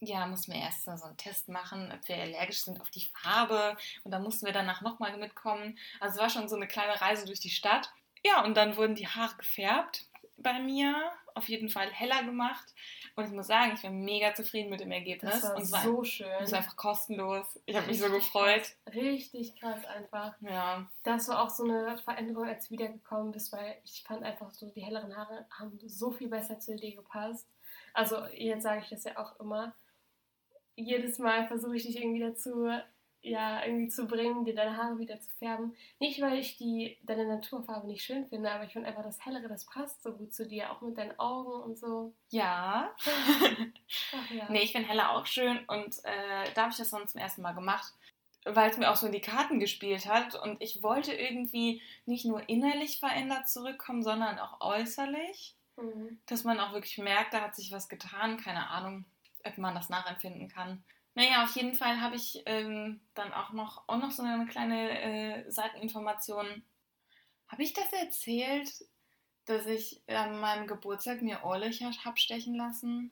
ja, mussten wir erst so einen Test machen, ob wir allergisch sind auf die Farbe. Und dann mussten wir danach nochmal mitkommen. Also es war schon so eine kleine Reise durch die Stadt. Ja, und dann wurden die Haare gefärbt bei mir. Auf jeden Fall heller gemacht. Und ich muss sagen, ich bin mega zufrieden mit dem Ergebnis. Das war und es war, so schön. es war einfach kostenlos. Ich habe mich so gefreut. Krass. Richtig krass einfach. Ja. Das war auch so eine Veränderung, als du wiedergekommen bist, weil ich fand einfach so, die helleren Haare haben so viel besser zu dir gepasst. Also jetzt sage ich das ja auch immer. jedes Mal versuche ich dich irgendwie dazu, ja, irgendwie zu bringen, dir deine Haare wieder zu färben. Nicht, weil ich die, deine Naturfarbe nicht schön finde, aber ich finde einfach das Hellere, das passt so gut zu dir, auch mit deinen Augen und so. Ja. Ach ja. Nee, ich finde Helle auch schön und äh, da habe ich das sonst zum ersten Mal gemacht, weil es mir auch so in die Karten gespielt hat und ich wollte irgendwie nicht nur innerlich verändert zurückkommen, sondern auch äußerlich, Mhm. dass man auch wirklich merkt, da hat sich was getan, keine Ahnung, ob man das nachempfinden kann. Naja, auf jeden Fall habe ich ähm, dann auch noch, auch noch so eine kleine äh, Seiteninformation. Habe ich das erzählt, dass ich an meinem Geburtstag mir Ohrlöcher habe stechen lassen?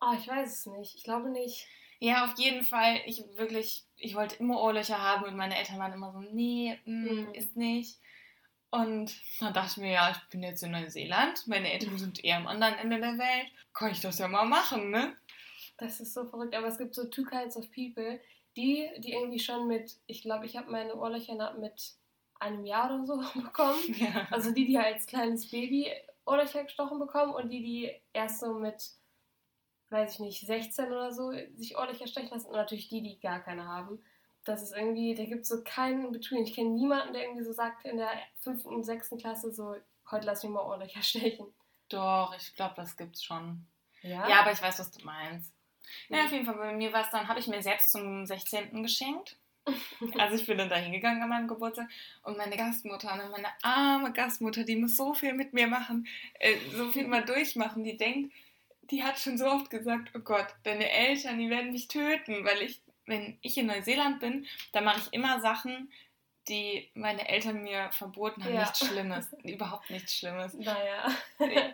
Oh, ich weiß es nicht. Ich glaube nicht. Ja, auf jeden Fall. Ich wirklich, ich wollte immer Ohrlöcher haben und meine Eltern waren immer so, nee, mm, Mhm. ist nicht. Und dann dachte ich mir, ja, ich bin jetzt in Neuseeland, meine Eltern sind eher am anderen Ende der Welt, kann ich das ja mal machen, ne? Das ist so verrückt. Aber es gibt so two kinds of people, die, die irgendwie schon mit, ich glaube, ich habe meine Ohrlöcher mit einem Jahr oder so bekommen. Ja. Also die, die als kleines Baby Ohrlöcher gestochen bekommen und die, die erst so mit, weiß ich nicht, 16 oder so sich Ohrlöcher stechen lassen und natürlich die, die gar keine haben. Das ist irgendwie, da gibt es so keinen Between. Ich kenne niemanden, der irgendwie so sagt in der fünften und sechsten Klasse so, heute lass mich mal Ohrlöcher stechen. Doch, ich glaube, das gibt's schon. Ja? Ja, aber ich weiß, was du meinst. Ja, auf jeden Fall, bei mir war es dann, habe ich mir selbst zum 16. geschenkt. Also ich bin dann da hingegangen an meinem Geburtstag und meine Gastmutter, ne, meine arme Gastmutter, die muss so viel mit mir machen, äh, so viel mal durchmachen, die denkt, die hat schon so oft gesagt, oh Gott, deine Eltern, die werden mich töten, weil ich, wenn ich in Neuseeland bin, dann mache ich immer Sachen, die meine Eltern mir verboten haben, Ja. nichts Schlimmes, überhaupt nichts Schlimmes. Naja.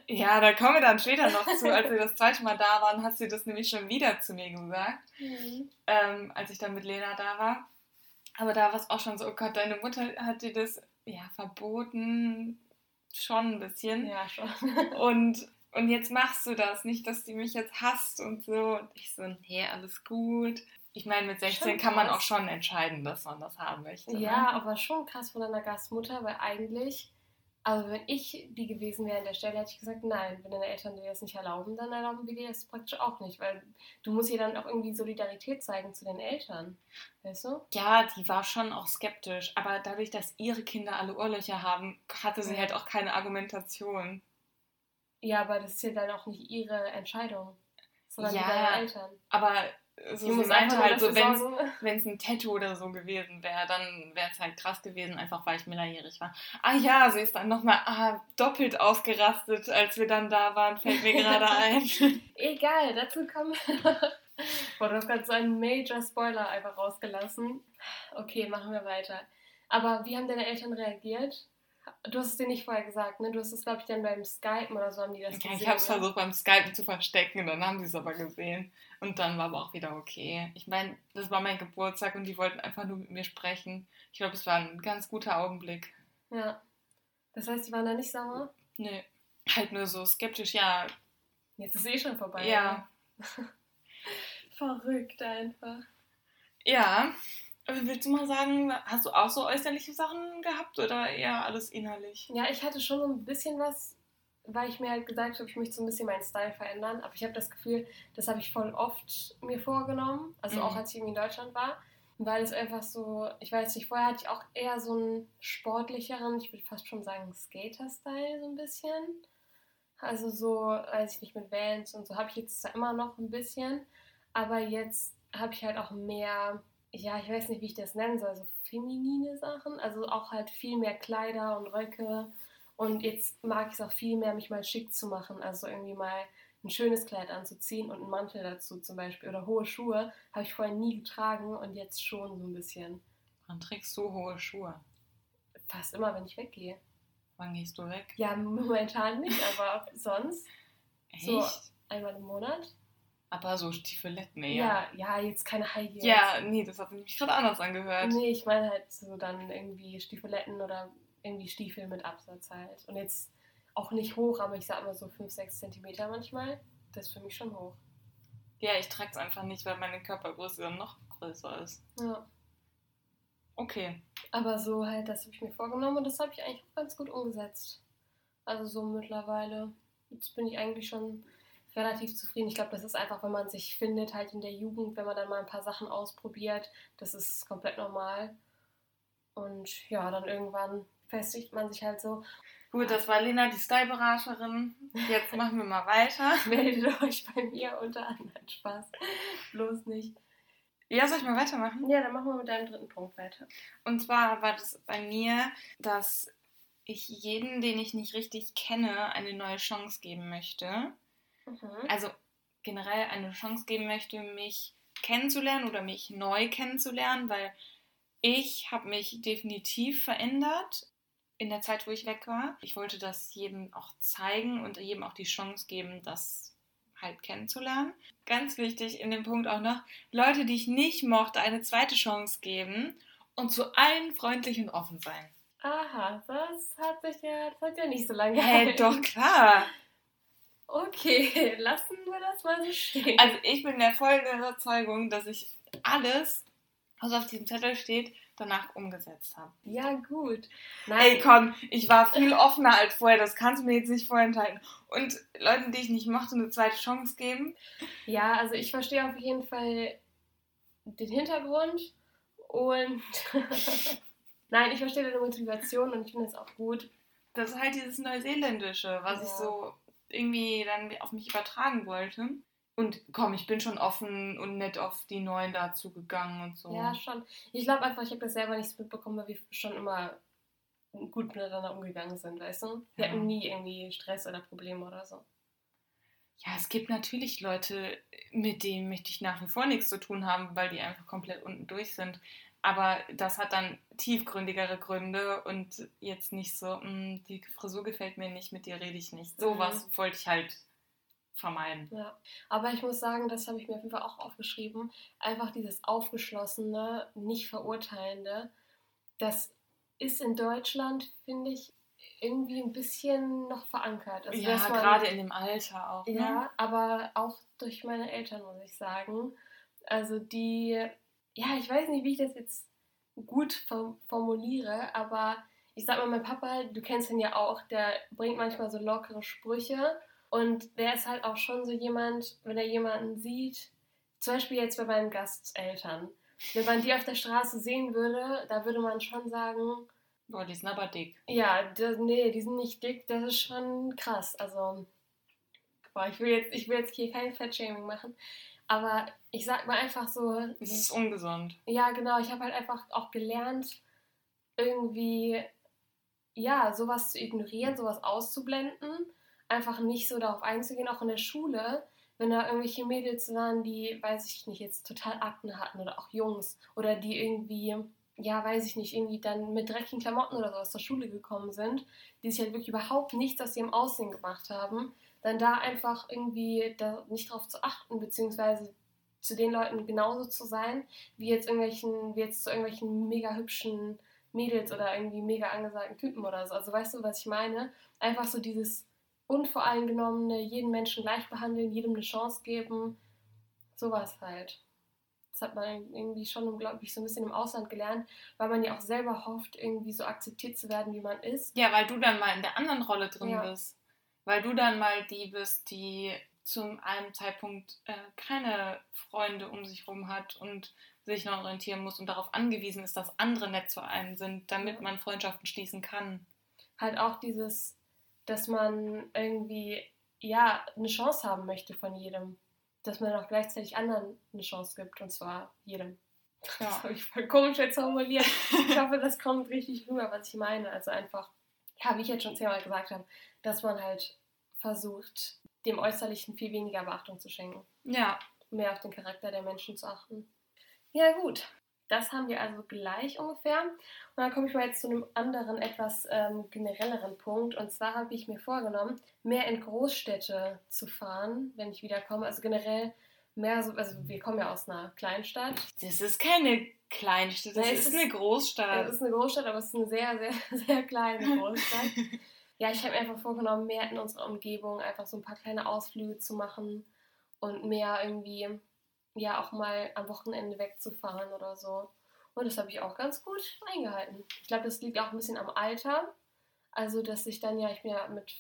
Ja, da kommen wir dann später noch zu. Als wir das zweite Mal da waren, hat sie das nämlich schon wieder zu mir gesagt, Mhm. ähm, als ich dann mit Lena da war. Aber da war es auch schon so, oh Gott, deine Mutter hat dir das ja verboten, schon ein bisschen. Ja, schon. Und, und jetzt machst du das, nicht, dass die mich jetzt hasst und so. Und ich so, nee, alles gut. Ich meine, mit 16 Schon kann man krass. auch schon entscheiden, dass man das haben möchte. ne? Ja, aber schon krass von deiner Gastmutter, weil eigentlich, also wenn ich die gewesen wäre an der Stelle, hätte ich gesagt, nein, wenn deine Eltern dir das nicht erlauben, dann erlauben wir dir das praktisch auch nicht, weil du musst ihr dann auch irgendwie Solidarität zeigen zu den Eltern, weißt du? Ja, die war schon auch skeptisch, aber dadurch, dass ihre Kinder alle Ohrlöcher haben, hatte sie halt auch keine Argumentation. Ja, aber das ist ja dann auch nicht ihre Entscheidung, sondern die Ja, deiner Eltern. Aber so, Die sie muss meinte nur halt so, wenn es ein Tattoo oder so gewesen wäre, dann wäre es halt krass gewesen, einfach weil ich minderjährig war. Ah ja, sie ist dann nochmal ah, doppelt ausgerastet, als wir dann da waren, fällt mir gerade ein. Egal, dazu kommen wir noch. Boah, du hast gerade so einen Major Spoiler einfach rausgelassen. Okay, machen wir weiter. Aber wie haben deine Eltern reagiert? Du hast es dir nicht vorher gesagt, ne? Du hast es, glaube ich, dann beim Skypen oder so haben die das Okay, gesehen. ich habe es ne? versucht beim Skypen zu verstecken, dann haben sie es aber gesehen. Und dann war aber auch wieder okay. Ich meine, das war mein Geburtstag und die wollten einfach nur mit mir sprechen. Ich glaube, es war ein ganz guter Augenblick. Ja. Das heißt, die waren da nicht sauer? Nee, halt nur so skeptisch, ja. Jetzt ist eh schon vorbei. Ja? Verrückt einfach. ja. Aber Willst du mal sagen, hast du auch so äußerliche Sachen gehabt oder eher alles innerlich? Ja, ich hatte schon so ein bisschen was, weil ich mir halt gesagt habe, ich möchte so ein bisschen meinen Style verändern. Aber ich habe das Gefühl, das habe ich voll oft mir vorgenommen. Also Mhm. auch als ich irgendwie in Deutschland war. Weil es einfach so, ich weiß nicht, vorher hatte ich auch eher so einen sportlicheren, ich würde fast schon sagen, Skater-Style so ein bisschen. Also so, weiß ich nicht, mit Vans und so habe ich jetzt zwar immer noch ein bisschen, aber jetzt habe ich halt auch mehr, ja, ich weiß nicht, wie ich das nennen soll, so feminine Sachen. Also auch halt viel mehr Kleider und Röcke. Und jetzt mag ich es auch viel mehr, mich mal schick zu machen. Also irgendwie mal ein schönes Kleid anzuziehen und einen Mantel dazu zum Beispiel. Oder hohe Schuhe habe ich vorher nie getragen und jetzt schon so ein bisschen. Wann trägst du hohe Schuhe? Fast immer, wenn ich weggehe. Wann gehst du weg? Ja, momentan nicht, aber sonst Echt? So. einmal im Monat. Aber so Stiefeletten eher. Ja, ja, jetzt keine High Heels. Ja, nee, das hat mich gerade anders angehört. Nee, ich meine halt so dann irgendwie Stiefeletten oder irgendwie Stiefel mit Absatz halt. Und jetzt auch nicht hoch, aber ich sag mal so 5, 6 Zentimeter manchmal. Das ist für mich schon hoch. Ja, ich trage es einfach nicht, weil meine Körpergröße dann noch größer ist. Ja. Okay. Aber so halt, das habe ich mir vorgenommen und das habe ich eigentlich auch ganz gut umgesetzt. Also so mittlerweile. Jetzt bin ich eigentlich schon relativ zufrieden. Ich glaube, das ist einfach, wenn man sich findet, halt in der Jugend, wenn man dann mal ein paar Sachen ausprobiert. Das ist komplett normal. Und ja, dann irgendwann festigt man sich halt so. Gut, das war Lena, die Styleberaterin. Jetzt machen wir mal weiter. Meldet euch bei mir unter anderem Spaß. Bloß nicht. Ja, soll ich mal weitermachen? Ja, dann machen wir mit deinem dritten Punkt weiter. Und zwar war das bei mir, dass ich jeden, den ich nicht richtig kenne, eine neue Chance geben möchte. Mhm. Also generell eine Chance geben möchte, mich kennenzulernen oder mich neu kennenzulernen, weil ich habe mich definitiv verändert in der Zeit, wo ich weg war. Ich wollte das jedem auch zeigen und jedem auch die Chance geben, das halt kennenzulernen. Ganz wichtig in dem Punkt auch noch, Leute, die ich nicht mochte, eine zweite Chance geben und zu allen freundlich und offen sein. Aha, das hat sich ja, das hat ja nicht so lange Hä, hey, doch klar. Okay, lassen wir das mal so stehen. Also ich bin der folgenden Überzeugung, dass ich alles, was auf diesem Zettel steht, danach umgesetzt habe. Ja, gut. Nein. Ey, komm, ich war viel offener als vorher, das kannst du mir jetzt nicht vorenthalten. Und Leuten, die ich nicht mochte, eine zweite Chance geben. Ja, also ich verstehe auf jeden Fall den Hintergrund und nein, ich verstehe deine Motivation und ich finde es auch gut. Das ist halt dieses Neuseeländische, was ja. ich so irgendwie dann auf mich übertragen wollte. Und komm, ich bin schon offen und nett auf die Neuen dazu gegangen und so. Ja, schon. Ich glaube einfach, ich habe das selber nicht mitbekommen, weil wir schon immer gut miteinander umgegangen sind, weißt du? Wir ja. hatten nie irgendwie Stress oder Probleme oder so. Ja, es gibt natürlich Leute, mit denen möchte ich nach wie vor nichts zu tun haben, weil die einfach komplett unten durch sind. Aber das hat dann tiefgründigere Gründe und jetzt nicht so, hm, die Frisur gefällt mir nicht, mit dir rede ich nicht. Sowas mhm. wollte ich halt vermeiden. Ja, aber ich muss sagen, das habe ich mir auf jeden Fall auch aufgeschrieben. Einfach dieses aufgeschlossene, nicht verurteilende, das ist in Deutschland, finde ich, irgendwie ein bisschen noch verankert. Also, ja, gerade in dem Alter auch. Ne? Ja, aber auch durch meine Eltern, muss ich sagen. Also die, ja, ich weiß nicht, wie ich das jetzt gut formuliere, aber ich sag mal, mein Papa, du kennst ihn ja auch, der bringt manchmal so lockere Sprüche und der ist halt auch schon so jemand, wenn er jemanden sieht, zum Beispiel jetzt bei meinen Gasteltern, wenn man die auf der Straße sehen würde, da würde man schon sagen, boah, die sind aber dick. Ja, das, nee, die sind nicht dick, das ist schon krass. Also, boah, ich will jetzt, ich will jetzt hier kein Fettshaming machen, aber ich sag mal einfach so. Es ist ungesund. Ja, genau. Ich habe halt einfach auch gelernt, irgendwie, ja, sowas zu ignorieren, sowas auszublenden einfach nicht so darauf einzugehen, auch in der Schule, wenn da irgendwelche Mädels waren, die, weiß ich nicht, jetzt total Akten hatten oder auch Jungs oder die irgendwie, ja, weiß ich nicht, irgendwie dann mit dreckigen Klamotten oder so aus der Schule gekommen sind, die sich halt wirklich überhaupt nichts aus ihrem Aussehen gemacht haben, dann da einfach irgendwie da nicht drauf zu achten, beziehungsweise zu den Leuten genauso zu sein, wie jetzt irgendwelchen, wie jetzt zu irgendwelchen mega hübschen Mädels oder irgendwie mega angesagten Typen oder so. Also weißt du, was ich meine? Einfach so dieses Unvoreingenommene, jeden Menschen gleich behandeln, jedem eine Chance geben. Sowas halt. Das hat man irgendwie schon, glaube ich, so ein bisschen im Ausland gelernt, weil man ja auch selber hofft, irgendwie so akzeptiert zu werden, wie man ist. Ja, weil du dann mal in der anderen Rolle drin ja. bist. Weil du dann mal die bist, die zu einem Zeitpunkt äh, keine Freunde um sich herum hat und sich noch orientieren muss und darauf angewiesen ist, dass andere nett zu einem sind, damit man Freundschaften schließen kann. Halt auch dieses dass man irgendwie ja eine Chance haben möchte von jedem. Dass man auch gleichzeitig anderen eine Chance gibt, und zwar jedem. Ja. Das habe ich voll komisch jetzt formuliert. Ich hoffe, das kommt richtig rüber, was ich meine. Also einfach, ja, wie ich jetzt schon zehnmal gesagt habe, dass man halt versucht, dem Äußerlichen viel weniger Beachtung zu schenken. Ja. Mehr auf den Charakter der Menschen zu achten. Ja, gut. Das haben wir also gleich ungefähr. Und dann komme ich mal jetzt zu einem anderen, etwas ähm, generelleren Punkt. Und zwar habe ich mir vorgenommen, mehr in Großstädte zu fahren, wenn ich wiederkomme. Also generell mehr so, also wir kommen ja aus einer Kleinstadt. Das ist keine Kleinstadt, das nee, ist, ist, eine Großstadt. Es ist eine Großstadt, aber es ist eine sehr, sehr, sehr kleine Großstadt. ja, ich habe mir einfach vorgenommen, mehr in unserer Umgebung einfach so ein paar kleine Ausflüge zu machen und mehr irgendwie ja auch mal am Wochenende wegzufahren oder so. Und das habe ich auch ganz gut eingehalten. Ich glaube, das liegt auch ein bisschen am Alter. Also, dass ich dann ja, ich bin ja mit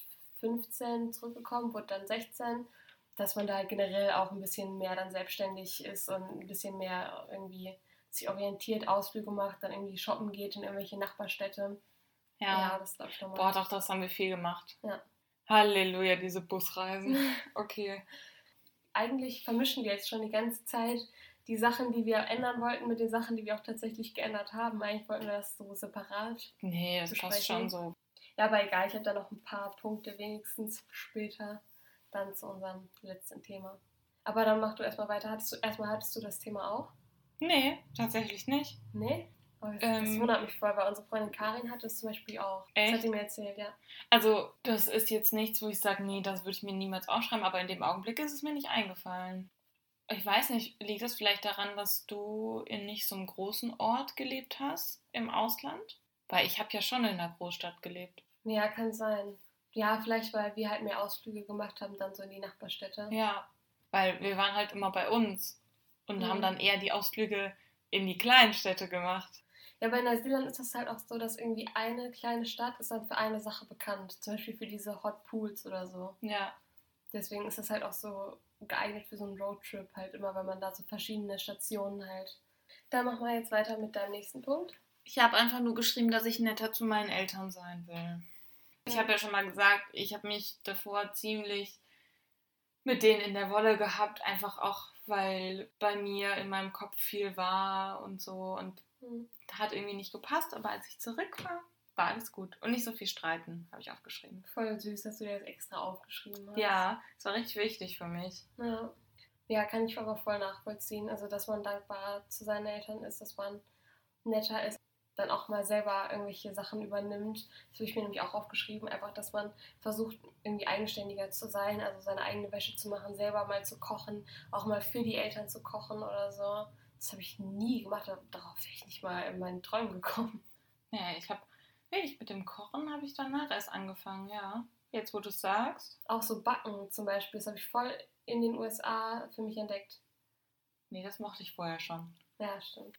15 zurückgekommen, wurde dann 16. dass man da generell auch ein bisschen mehr dann selbstständig ist und ein bisschen mehr irgendwie sich orientiert, Ausflüge macht, dann irgendwie shoppen geht in irgendwelche Nachbarstädte. Ja, Ja, das glaube ich nochmal. boah, doch, das haben wir viel gemacht. Ja. Halleluja, diese Busreisen. Okay. Eigentlich vermischen wir jetzt schon die ganze Zeit die Sachen, die wir ändern wollten, mit den Sachen, die wir auch tatsächlich geändert haben. Eigentlich wollten wir das so separat. Nee, das passt Besprechen. schon so. Ja, aber egal, ich habe da noch ein paar Punkte wenigstens später dann zu unserem letzten Thema. Aber dann mach du erstmal weiter. Hattest du, erstmal hattest du das Thema auch? Nee, tatsächlich nicht. Nee? Oh, das, Ähm. das wundert mich voll, weil unsere Freundin Karin hat das zum Beispiel auch. Echt? Das hat sie mir erzählt, ja. Also, das ist jetzt nichts, wo ich sage, nee, das würde ich mir niemals aufschreiben, aber in dem Augenblick ist es mir nicht eingefallen. Ich weiß nicht, liegt das vielleicht daran, dass du in nicht so einem großen Ort gelebt hast im Ausland? Weil ich habe ja schon in einer Großstadt gelebt. Ja, kann sein. Ja, vielleicht, weil wir halt mehr Ausflüge gemacht haben, dann so in die Nachbarstädte. Ja, weil wir waren halt immer bei uns und Mhm. haben dann eher die Ausflüge in die kleinen Städte gemacht. Ja, bei Neuseeland ist das halt auch so, dass irgendwie eine kleine Stadt ist dann für eine Sache bekannt. Zum Beispiel für diese Hot Pools oder so. Ja, Deswegen ist das halt auch so geeignet für so einen Roadtrip halt immer, weil man da so verschiedene Stationen halt. Dann machen wir jetzt weiter mit deinem nächsten Punkt. Ich habe einfach nur geschrieben, dass ich netter zu meinen Eltern sein will. Ich habe ja schon mal gesagt, ich habe mich davor ziemlich mit denen in der Wolle gehabt, einfach auch, weil bei mir in meinem Kopf viel war und so und Hm. Hat irgendwie nicht gepasst, aber als ich zurück war, war alles gut. Und nicht so viel streiten, habe ich aufgeschrieben. Voll süß, dass du dir das extra aufgeschrieben hast. Ja, es war richtig wichtig für mich. Ja. Ja, kann ich aber voll nachvollziehen. Also, dass man dankbar zu seinen Eltern ist, dass man netter ist, dann auch mal selber irgendwelche Sachen übernimmt. Das habe ich mir nämlich auch aufgeschrieben. Einfach, dass man versucht, irgendwie eigenständiger zu sein, also seine eigene Wäsche zu machen, selber mal zu kochen, auch mal für die Eltern zu kochen oder so. Das habe ich nie gemacht. Darauf wäre ich nicht mal in meinen Träumen gekommen. Ja, ich habe, ich mit dem Kochen habe ich danach erst angefangen, ja. Jetzt, wo du es sagst. Auch so Backen zum Beispiel, das habe ich voll in den USA für mich entdeckt. Nee, das mochte ich vorher schon. Ja, stimmt.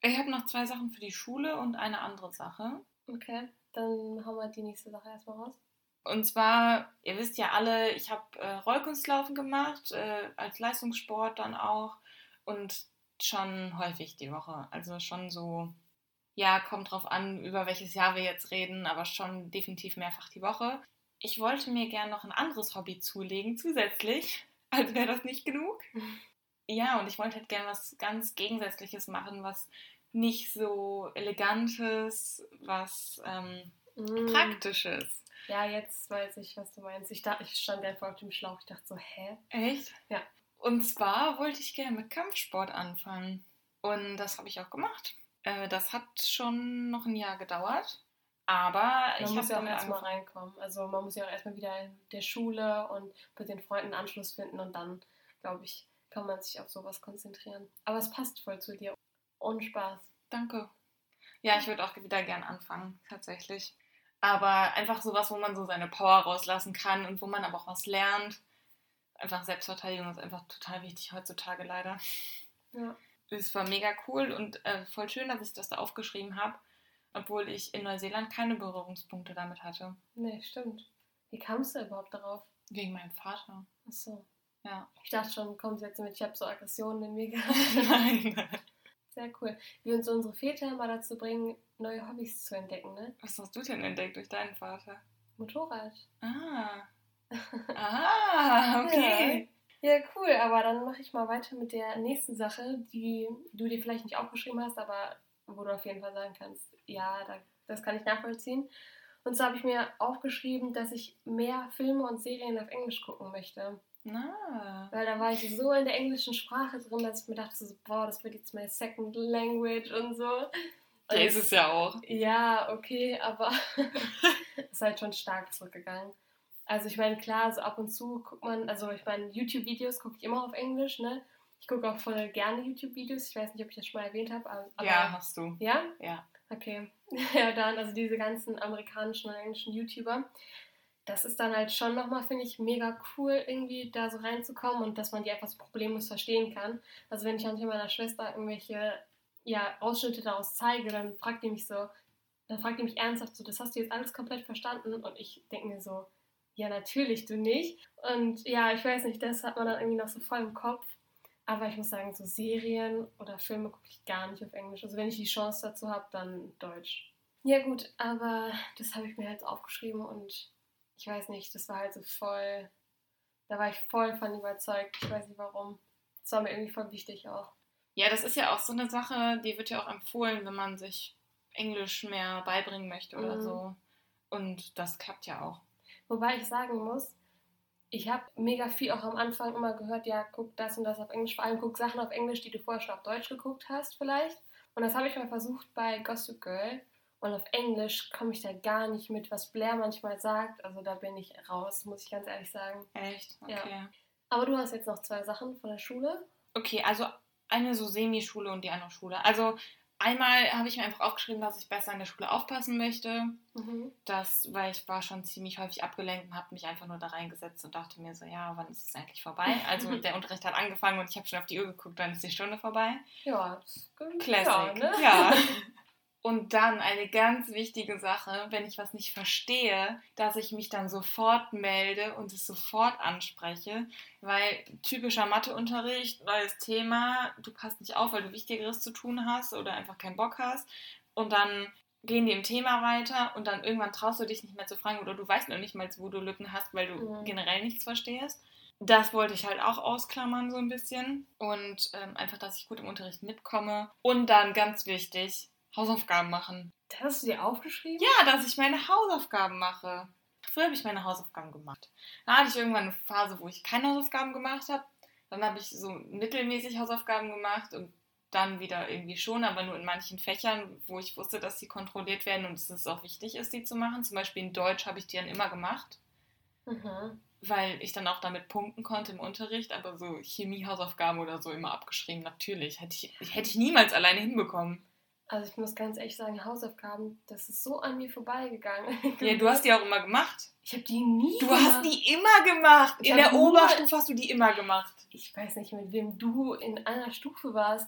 Ich habe noch zwei Sachen für die Schule und eine andere Sache. Okay, dann hauen wir die nächste Sache erstmal raus. Und zwar, ihr wisst ja alle, ich habe äh, Rollkunstlaufen gemacht, äh, als Leistungssport dann auch und schon häufig die Woche. Also schon so, ja, kommt drauf an, über welches Jahr wir jetzt reden, aber schon definitiv mehrfach die Woche. Ich wollte mir gerne noch ein anderes Hobby zulegen, zusätzlich, als wäre das nicht genug. Ja, und ich wollte halt gerne was ganz Gegensätzliches machen, was nicht so elegantes, was ähm, Mm. praktisches. Ja, jetzt weiß ich, was du meinst. Ich, dachte, ich stand einfach auf dem Schlauch. Ich dachte so, hä? Echt? Ja. Und zwar wollte ich gerne mit Kampfsport anfangen. Und das habe ich auch gemacht. Äh, das hat schon noch ein Jahr gedauert. Aber Man ich muss ja auch erstmal reinkommen. Also man muss ja auch erstmal wieder in der Schule und mit den Freunden Anschluss finden und dann, glaube ich, kann man sich auf sowas konzentrieren. Aber es passt voll zu dir. Und Spaß. Danke. Ja, ich würde auch wieder gern anfangen, tatsächlich. Aber einfach sowas, wo man so seine Power rauslassen kann und wo man aber auch was lernt. Einfach Selbstverteidigung ist einfach total wichtig heutzutage leider. Ja. Es war mega cool und äh, voll schön, dass ich das da aufgeschrieben habe, obwohl ich in Neuseeland keine Berührungspunkte damit hatte. Nee, stimmt. Wie kamst du überhaupt darauf? Wegen meinem Vater. Achso. Ja. Ich dachte schon, kommt jetzt mit, ich habe so Aggressionen in mir gehabt. Nein. Sehr cool. Wie uns unsere Väter mal dazu bringen, neue Hobbys zu entdecken, ne? Was hast du denn entdeckt durch deinen Vater? Motorrad. Ah. Ah, okay. Ja, cool, aber dann mache ich mal weiter mit der nächsten Sache, die du dir vielleicht nicht aufgeschrieben hast, aber wo du auf jeden Fall sagen kannst, ja, da, das kann ich nachvollziehen. Und zwar habe ich mir aufgeschrieben, dass ich mehr Filme und Serien auf Englisch gucken möchte. Na. Weil da war ich so in der englischen Sprache drin, dass ich mir dachte, so, boah, das wird jetzt meine Second Language und so. Ja, ist es ja auch. Ja, okay, aber ist halt schon stark zurückgegangen. Also ich meine, klar, so ab und zu guckt man, also ich meine, YouTube-Videos gucke ich immer auf Englisch, ne? Ich gucke auch voll gerne YouTube-Videos. Ich weiß nicht, ob ich das schon mal erwähnt habe, aber... Ja, hast du. Ja? Ja. Okay. Ja, dann, also diese ganzen amerikanischen und englischen YouTuber. Das ist dann halt schon nochmal, finde ich, mega cool, irgendwie da so reinzukommen und dass man die einfach so problemlos verstehen kann. Also wenn ich manchmal meiner Schwester irgendwelche ja, Ausschnitte daraus zeige, dann fragt die mich so, dann fragt die mich ernsthaft so, das hast du jetzt alles komplett verstanden? Und ich denke mir so, ja, natürlich, du nicht. Und ja, ich weiß nicht, das hat man dann irgendwie noch so voll im Kopf. Aber ich muss sagen, so Serien oder Filme gucke ich gar nicht auf Englisch. Also wenn ich die Chance dazu habe, dann Deutsch. Ja gut, aber das habe ich mir halt aufgeschrieben und ich weiß nicht, das war halt so voll, da war ich voll von überzeugt. Ich weiß nicht warum. Das war mir irgendwie voll wichtig auch. Ja, das ist ja auch so eine Sache, die wird ja auch empfohlen, wenn man sich Englisch mehr beibringen möchte oder Mhm. so. Und das klappt ja auch. Wobei ich sagen muss, ich habe mega viel auch am Anfang immer gehört, ja, guck das und das auf Englisch, vor allem guck Sachen auf Englisch, die du vorher schon auf Deutsch geguckt hast vielleicht. Und das habe ich mal versucht bei Gossip Girl. Und auf Englisch komme ich da gar nicht mit, was Blair manchmal sagt. Also da bin ich raus, muss ich ganz ehrlich sagen. Echt? Ja. Okay. Aber du hast jetzt noch zwei Sachen von der Schule. Okay, also eine so Semischule und die andere Schule. Also einmal habe ich mir einfach aufgeschrieben, dass ich besser in der Schule aufpassen möchte. Mhm. Das, weil ich war schon ziemlich häufig abgelenkt und habe mich einfach nur da reingesetzt und dachte mir so, ja, wann ist es eigentlich vorbei? Also der Unterricht hat angefangen und ich habe schon auf die Uhr geguckt, wann ist die Stunde vorbei. Ja, das ist Classic. Ja, ne? ja. Und dann eine ganz wichtige Sache, wenn ich was nicht verstehe, dass ich mich dann sofort melde und es sofort anspreche, weil typischer Matheunterricht, neues Thema, du passt nicht auf, weil du Wichtigeres zu tun hast oder einfach keinen Bock hast und dann gehen die im Thema weiter und dann irgendwann traust du dich nicht mehr zu fragen oder du weißt noch nicht mal, wo du Lücken hast, weil du Mhm. generell nichts verstehst. Das wollte ich halt auch ausklammern so ein bisschen und ähm, einfach, dass ich gut im Unterricht mitkomme. Und dann ganz wichtig, Hausaufgaben machen. Das hast du dir aufgeschrieben? Ja, dass ich meine Hausaufgaben mache. Früher habe ich meine Hausaufgaben gemacht. Dann hatte ich irgendwann eine Phase, wo ich keine Hausaufgaben gemacht habe. Dann habe ich so mittelmäßig Hausaufgaben gemacht und dann wieder irgendwie schon, aber nur in manchen Fächern, wo ich wusste, dass sie kontrolliert werden und dass es auch wichtig ist, die zu machen. Zum Beispiel in Deutsch habe ich die dann immer gemacht, Mhm. weil ich dann auch damit punkten konnte im Unterricht, aber so Chemie-Hausaufgaben oder so immer abgeschrieben, natürlich. Hätte ich, hätte ich niemals alleine hinbekommen. Also ich muss ganz ehrlich sagen, Hausaufgaben, das ist so an mir vorbeigegangen. Ja, du hast die auch immer gemacht. Ich habe die nie Du gemacht. hast die immer gemacht. Ich In der Oberstufe hast du die immer gemacht. Ich weiß nicht, mit wem du in einer Stufe warst,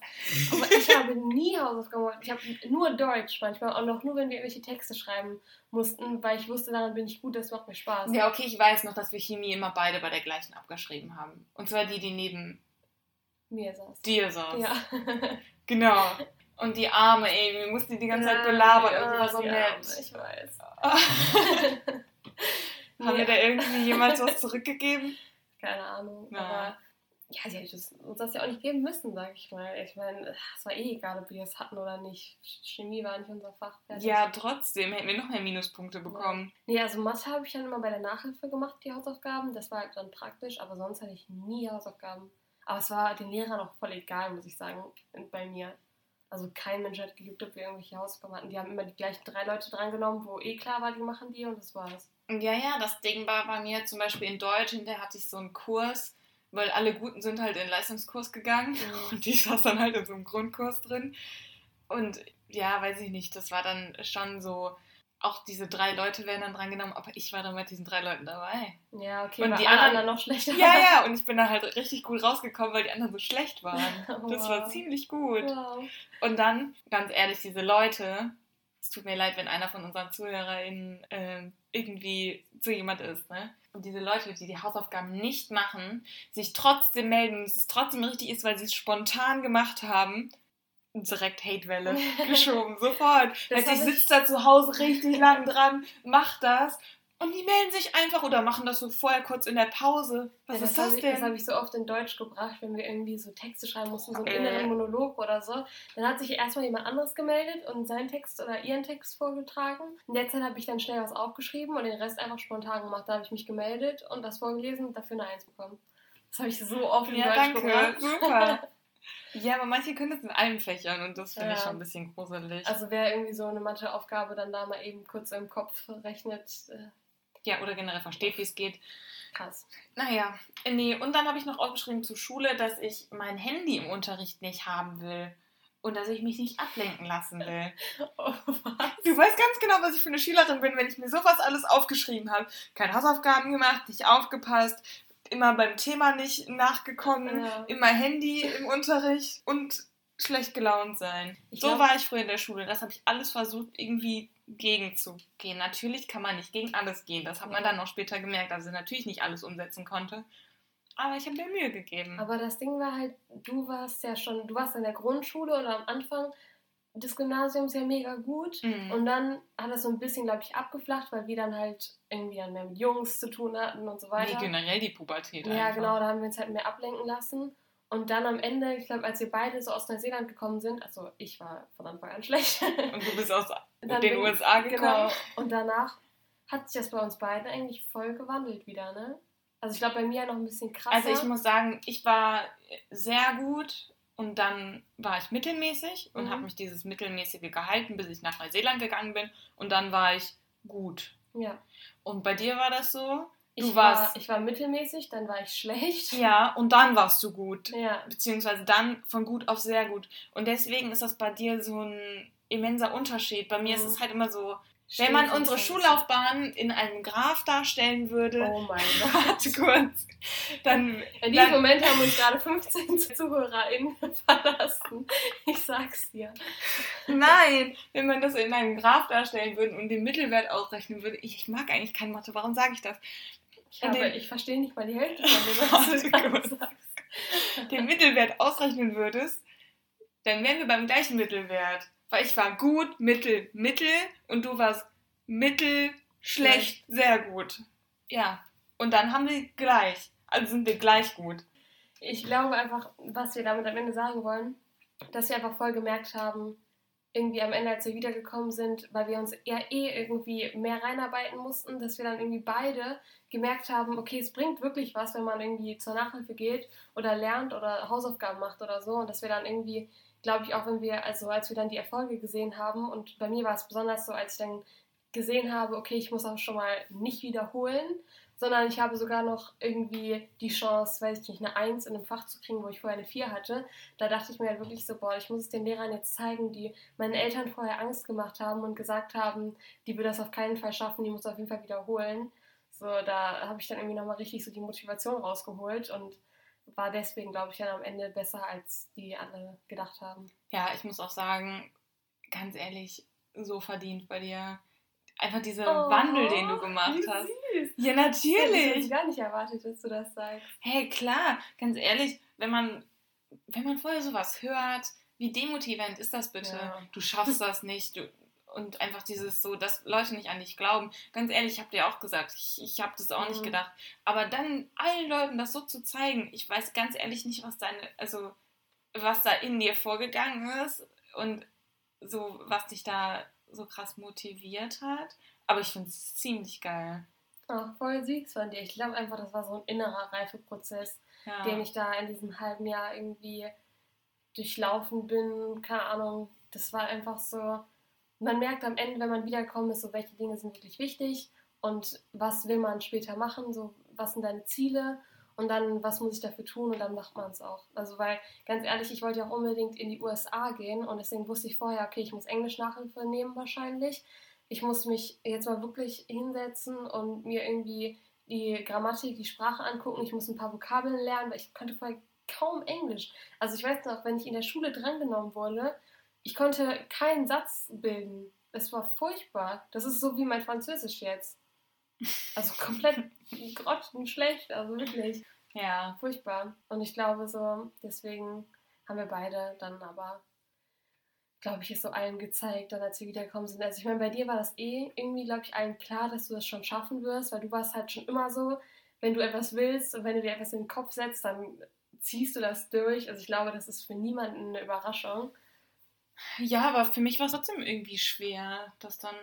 aber ich habe nie Hausaufgaben gemacht. Ich habe nur Deutsch manchmal und auch nur, wenn wir irgendwelche Texte schreiben mussten, weil ich wusste, daran bin ich gut, das macht mir Spaß. Ja, okay, ich weiß noch, dass wir Chemie immer beide bei der gleichen abgeschrieben haben. Und zwar die, die neben Mir saß. dir saß. Ja. Genau. Und die Arme, ey, wir mussten die die ganze Zeit Ja, belabern. ja, und die war so die nett. Arme, Ich weiß. Haben wir da irgendwie jemals was zurückgegeben? Keine Ahnung. Ja. Aber ja, sie hätte das, uns das ja auch nicht geben müssen, sag ich mal. Ich meine, es war eh egal, ob wir es hatten oder nicht. Chemie war nicht unser Fach. fertig. Ja, trotzdem hätten wir noch mehr Minuspunkte bekommen. Nee, also Mathe habe ich dann immer bei der Nachhilfe gemacht, die Hausaufgaben. Das war halt dann praktisch, aber sonst hatte ich nie Hausaufgaben. Aber es war den Lehrern auch voll egal, muss ich sagen, bei mir. Also kein Mensch hat gejuckt, ob wir irgendwelche Hausaufgaben hatten. Die haben immer die gleichen drei Leute drangenommen, wo eh klar war, die machen die und das war's. Ja, ja, das Ding war bei mir zum Beispiel in Deutsch, hinterher hatte ich so einen Kurs, weil alle Guten sind halt in den Leistungskurs gegangen Mhm. und die saß dann halt in so einem Grundkurs drin. Und ja, weiß ich nicht, das war dann schon so, auch diese drei Leute werden dann drangenommen, aber ich war dann mit diesen drei Leuten dabei. Ja, okay, Und die anderen- anderen noch schlechter Ja, ja, und ich bin dann halt richtig gut rausgekommen, weil die anderen so schlecht waren. Das war Wow. ziemlich gut. Wow. Und dann, ganz ehrlich, diese Leute, es tut mir leid, wenn einer von unseren ZuhörerInnen ähm, irgendwie so jemand ist, ne? Und diese Leute, die die Hausaufgaben nicht machen, sich trotzdem melden, dass es trotzdem richtig ist, weil sie es spontan gemacht haben, direkt Hatewelle geschoben, sofort. Das Heißt, ich sitze da zu Hause richtig lang dran, mach das und die melden sich einfach oder machen das so vorher kurz in der Pause. Was Ja, ist hab das ich, denn? Das habe ich so oft in Deutsch gebracht, wenn wir irgendwie so Texte schreiben mussten, so einen Äh. inneren Monolog oder so. Dann hat sich erstmal jemand anderes gemeldet und seinen Text oder ihren Text vorgetragen. In der Zeit habe ich dann schnell was aufgeschrieben und den Rest einfach spontan gemacht. Da habe ich mich gemeldet und das vorgelesen und dafür eine Eins bekommen. Das habe ich so oft in Ja, Deutsch danke. gebracht. Super. Ja, aber manche können das in allen Fächern und das finde ich Ja. schon ein bisschen gruselig. Also wer irgendwie so eine Matheaufgabe dann da mal eben kurz im Kopf rechnet, äh, ja, oder generell versteht, wie es geht. krass. Naja, nee, und dann habe ich noch aufgeschrieben zur Schule, dass ich mein Handy im Unterricht nicht haben will. Und dass ich mich nicht ablenken lassen will. Oh, was? Du weißt ganz genau, was ich für eine Schülerin bin, wenn ich mir sowas alles aufgeschrieben habe. Keine Hausaufgaben gemacht, nicht aufgepasst, immer beim Thema nicht nachgekommen, Ja. immer Handy im Unterricht und schlecht gelaunt sein. Ich so glaub- war ich früher in der Schule. Das habe ich alles versucht, irgendwie gegenzugehen. Natürlich kann man nicht gegen alles gehen. Das hat man dann auch später gemerkt, dass ich natürlich nicht alles umsetzen konnte. Aber ich habe mir Mühe gegeben. Aber das Ding war halt, du warst ja schon, du warst in der Grundschule oder am Anfang des Gymnasiums ja mega gut. Mhm. Und dann hat das so ein bisschen, glaube ich, abgeflacht, weil wir dann halt irgendwie dann mehr mit Jungs zu tun hatten und so Nee, weiter. generell die Pubertät. Ja, einfach. genau, da haben wir uns halt mehr ablenken lassen. Und dann am Ende, ich glaube, als wir beide so aus Neuseeland gekommen sind, also ich war von Anfang an schlecht. Und du bist aus den USA gekommen. Genau. Und danach hat sich das bei uns beiden eigentlich voll gewandelt wieder, ne? Also ich glaube, bei mir noch ein bisschen krasser. Also ich muss sagen, ich war sehr gut und dann war ich mittelmäßig und Mhm. habe mich dieses Mittelmäßige gehalten, bis ich nach Neuseeland gegangen bin und dann war ich gut. ja. Und bei dir war das so? Du Ich war, warst ich war mittelmäßig, dann war ich schlecht. ja und dann warst du gut, Ja. beziehungsweise dann von gut auf sehr gut. Und deswegen ist das bei dir so ein immenser Unterschied. Bei mir ist Mhm. es halt immer so, wenn man unsere. Schullaufbahn in einem Graph darstellen würde, Oh mein Gott. kurz, dann, In diesem Moment haben uns gerade 15 ZuhörerInnen verlassen. Ich sag's dir. Nein, wenn man das in einem Graph darstellen würde und den Mittelwert ausrechnen würde, ich, ich mag eigentlich kein Mathe, warum sage ich das? Ich, habe, den- ich verstehe nicht mal die Hälfte von dem, was du sagst. Den Mittelwert ausrechnen würdest, dann wären wir beim gleichen Mittelwert. Weil ich war gut, mittel, mittel und du warst mittel, schlecht, sehr gut. Ja, und dann haben wir gleich. Also sind wir gleich gut. Ich glaube einfach, was wir damit am Ende sagen wollen, dass wir einfach voll gemerkt haben, irgendwie am Ende, als wir wiedergekommen sind, weil wir uns ja eh irgendwie mehr reinarbeiten mussten, dass wir dann irgendwie beide gemerkt haben, okay, es bringt wirklich was, wenn man irgendwie zur Nachhilfe geht oder lernt oder Hausaufgaben macht oder so. Und dass wir dann irgendwie, glaube ich, auch wenn wir, also als wir dann die Erfolge gesehen haben, und bei mir war es besonders so, als ich dann gesehen habe, okay, ich muss auch schon mal nicht wiederholen, sondern ich habe sogar noch irgendwie die Chance, weiß ich nicht, eine Eins in einem Fach zu kriegen, wo ich vorher eine Vier hatte. Da dachte ich mir halt wirklich so, boah, ich muss es den Lehrern jetzt zeigen, die meinen Eltern vorher Angst gemacht haben und gesagt haben, die will das auf keinen Fall schaffen, die muss auf jeden Fall wiederholen. So, da habe ich dann irgendwie nochmal richtig so die Motivation rausgeholt und war deswegen, glaube ich, dann am Ende besser, als die alle gedacht haben. Ja, ich muss auch sagen, ganz ehrlich, so verdient bei dir. Einfach dieser Oh, Wandel, den du gemacht wie hast. Süß. Ja, hätte natürlich. ich gar nicht erwartet, dass du das sagst. Hey, klar, ganz ehrlich, wenn man, wenn man vorher sowas hört, wie demotivierend ist das bitte? Ja. Du schaffst das nicht. Du, und einfach dieses so, dass Leute nicht an dich glauben. Ganz ehrlich, ich habe dir auch gesagt, ich, ich habe das auch nicht Mhm. gedacht. Aber dann allen Leuten das so zu zeigen, ich weiß ganz ehrlich nicht, was deine, also was da in dir vorgegangen ist und so, was dich da so krass motiviert hat. Aber ich finde es ziemlich geil. Ach, voll süß von dir. Ich glaube einfach, das war so ein innerer Reifeprozess, Ja. den ich da in diesem halben Jahr irgendwie durchlaufen bin. Keine Ahnung. Das war einfach so. Man merkt am Ende, wenn man wiederkommt, ist so, welche Dinge sind wirklich wichtig und was will man später machen, so was sind deine Ziele und dann was muss ich dafür tun und dann macht man es auch. Also weil, ganz ehrlich, ich wollte ja auch unbedingt in die USA gehen und deswegen wusste ich vorher, okay, ich muss Englisch Nachhilfe nehmen wahrscheinlich. Ich muss mich jetzt mal wirklich hinsetzen und mir irgendwie die Grammatik, die Sprache angucken. Ich muss ein paar Vokabeln lernen, weil ich konnte vorher kaum Englisch. Also ich weiß noch, wenn ich in der Schule drangenommen wurde, ich konnte keinen Satz bilden. Es war furchtbar. Das ist so wie mein Französisch jetzt. Also komplett grottenschlecht, also wirklich ja. furchtbar. Und ich glaube so, deswegen haben wir beide dann aber, glaube ich, es so allen gezeigt, dann als wir wiedergekommen sind. Also ich meine, bei dir war das eh irgendwie, glaube ich, allen klar, dass du das schon schaffen wirst, weil du warst halt schon immer so, wenn du etwas willst und wenn du dir etwas in den Kopf setzt, dann ziehst du das durch. Also ich glaube, das ist für niemanden eine Überraschung. Ja, aber für mich war es trotzdem irgendwie schwer, das dann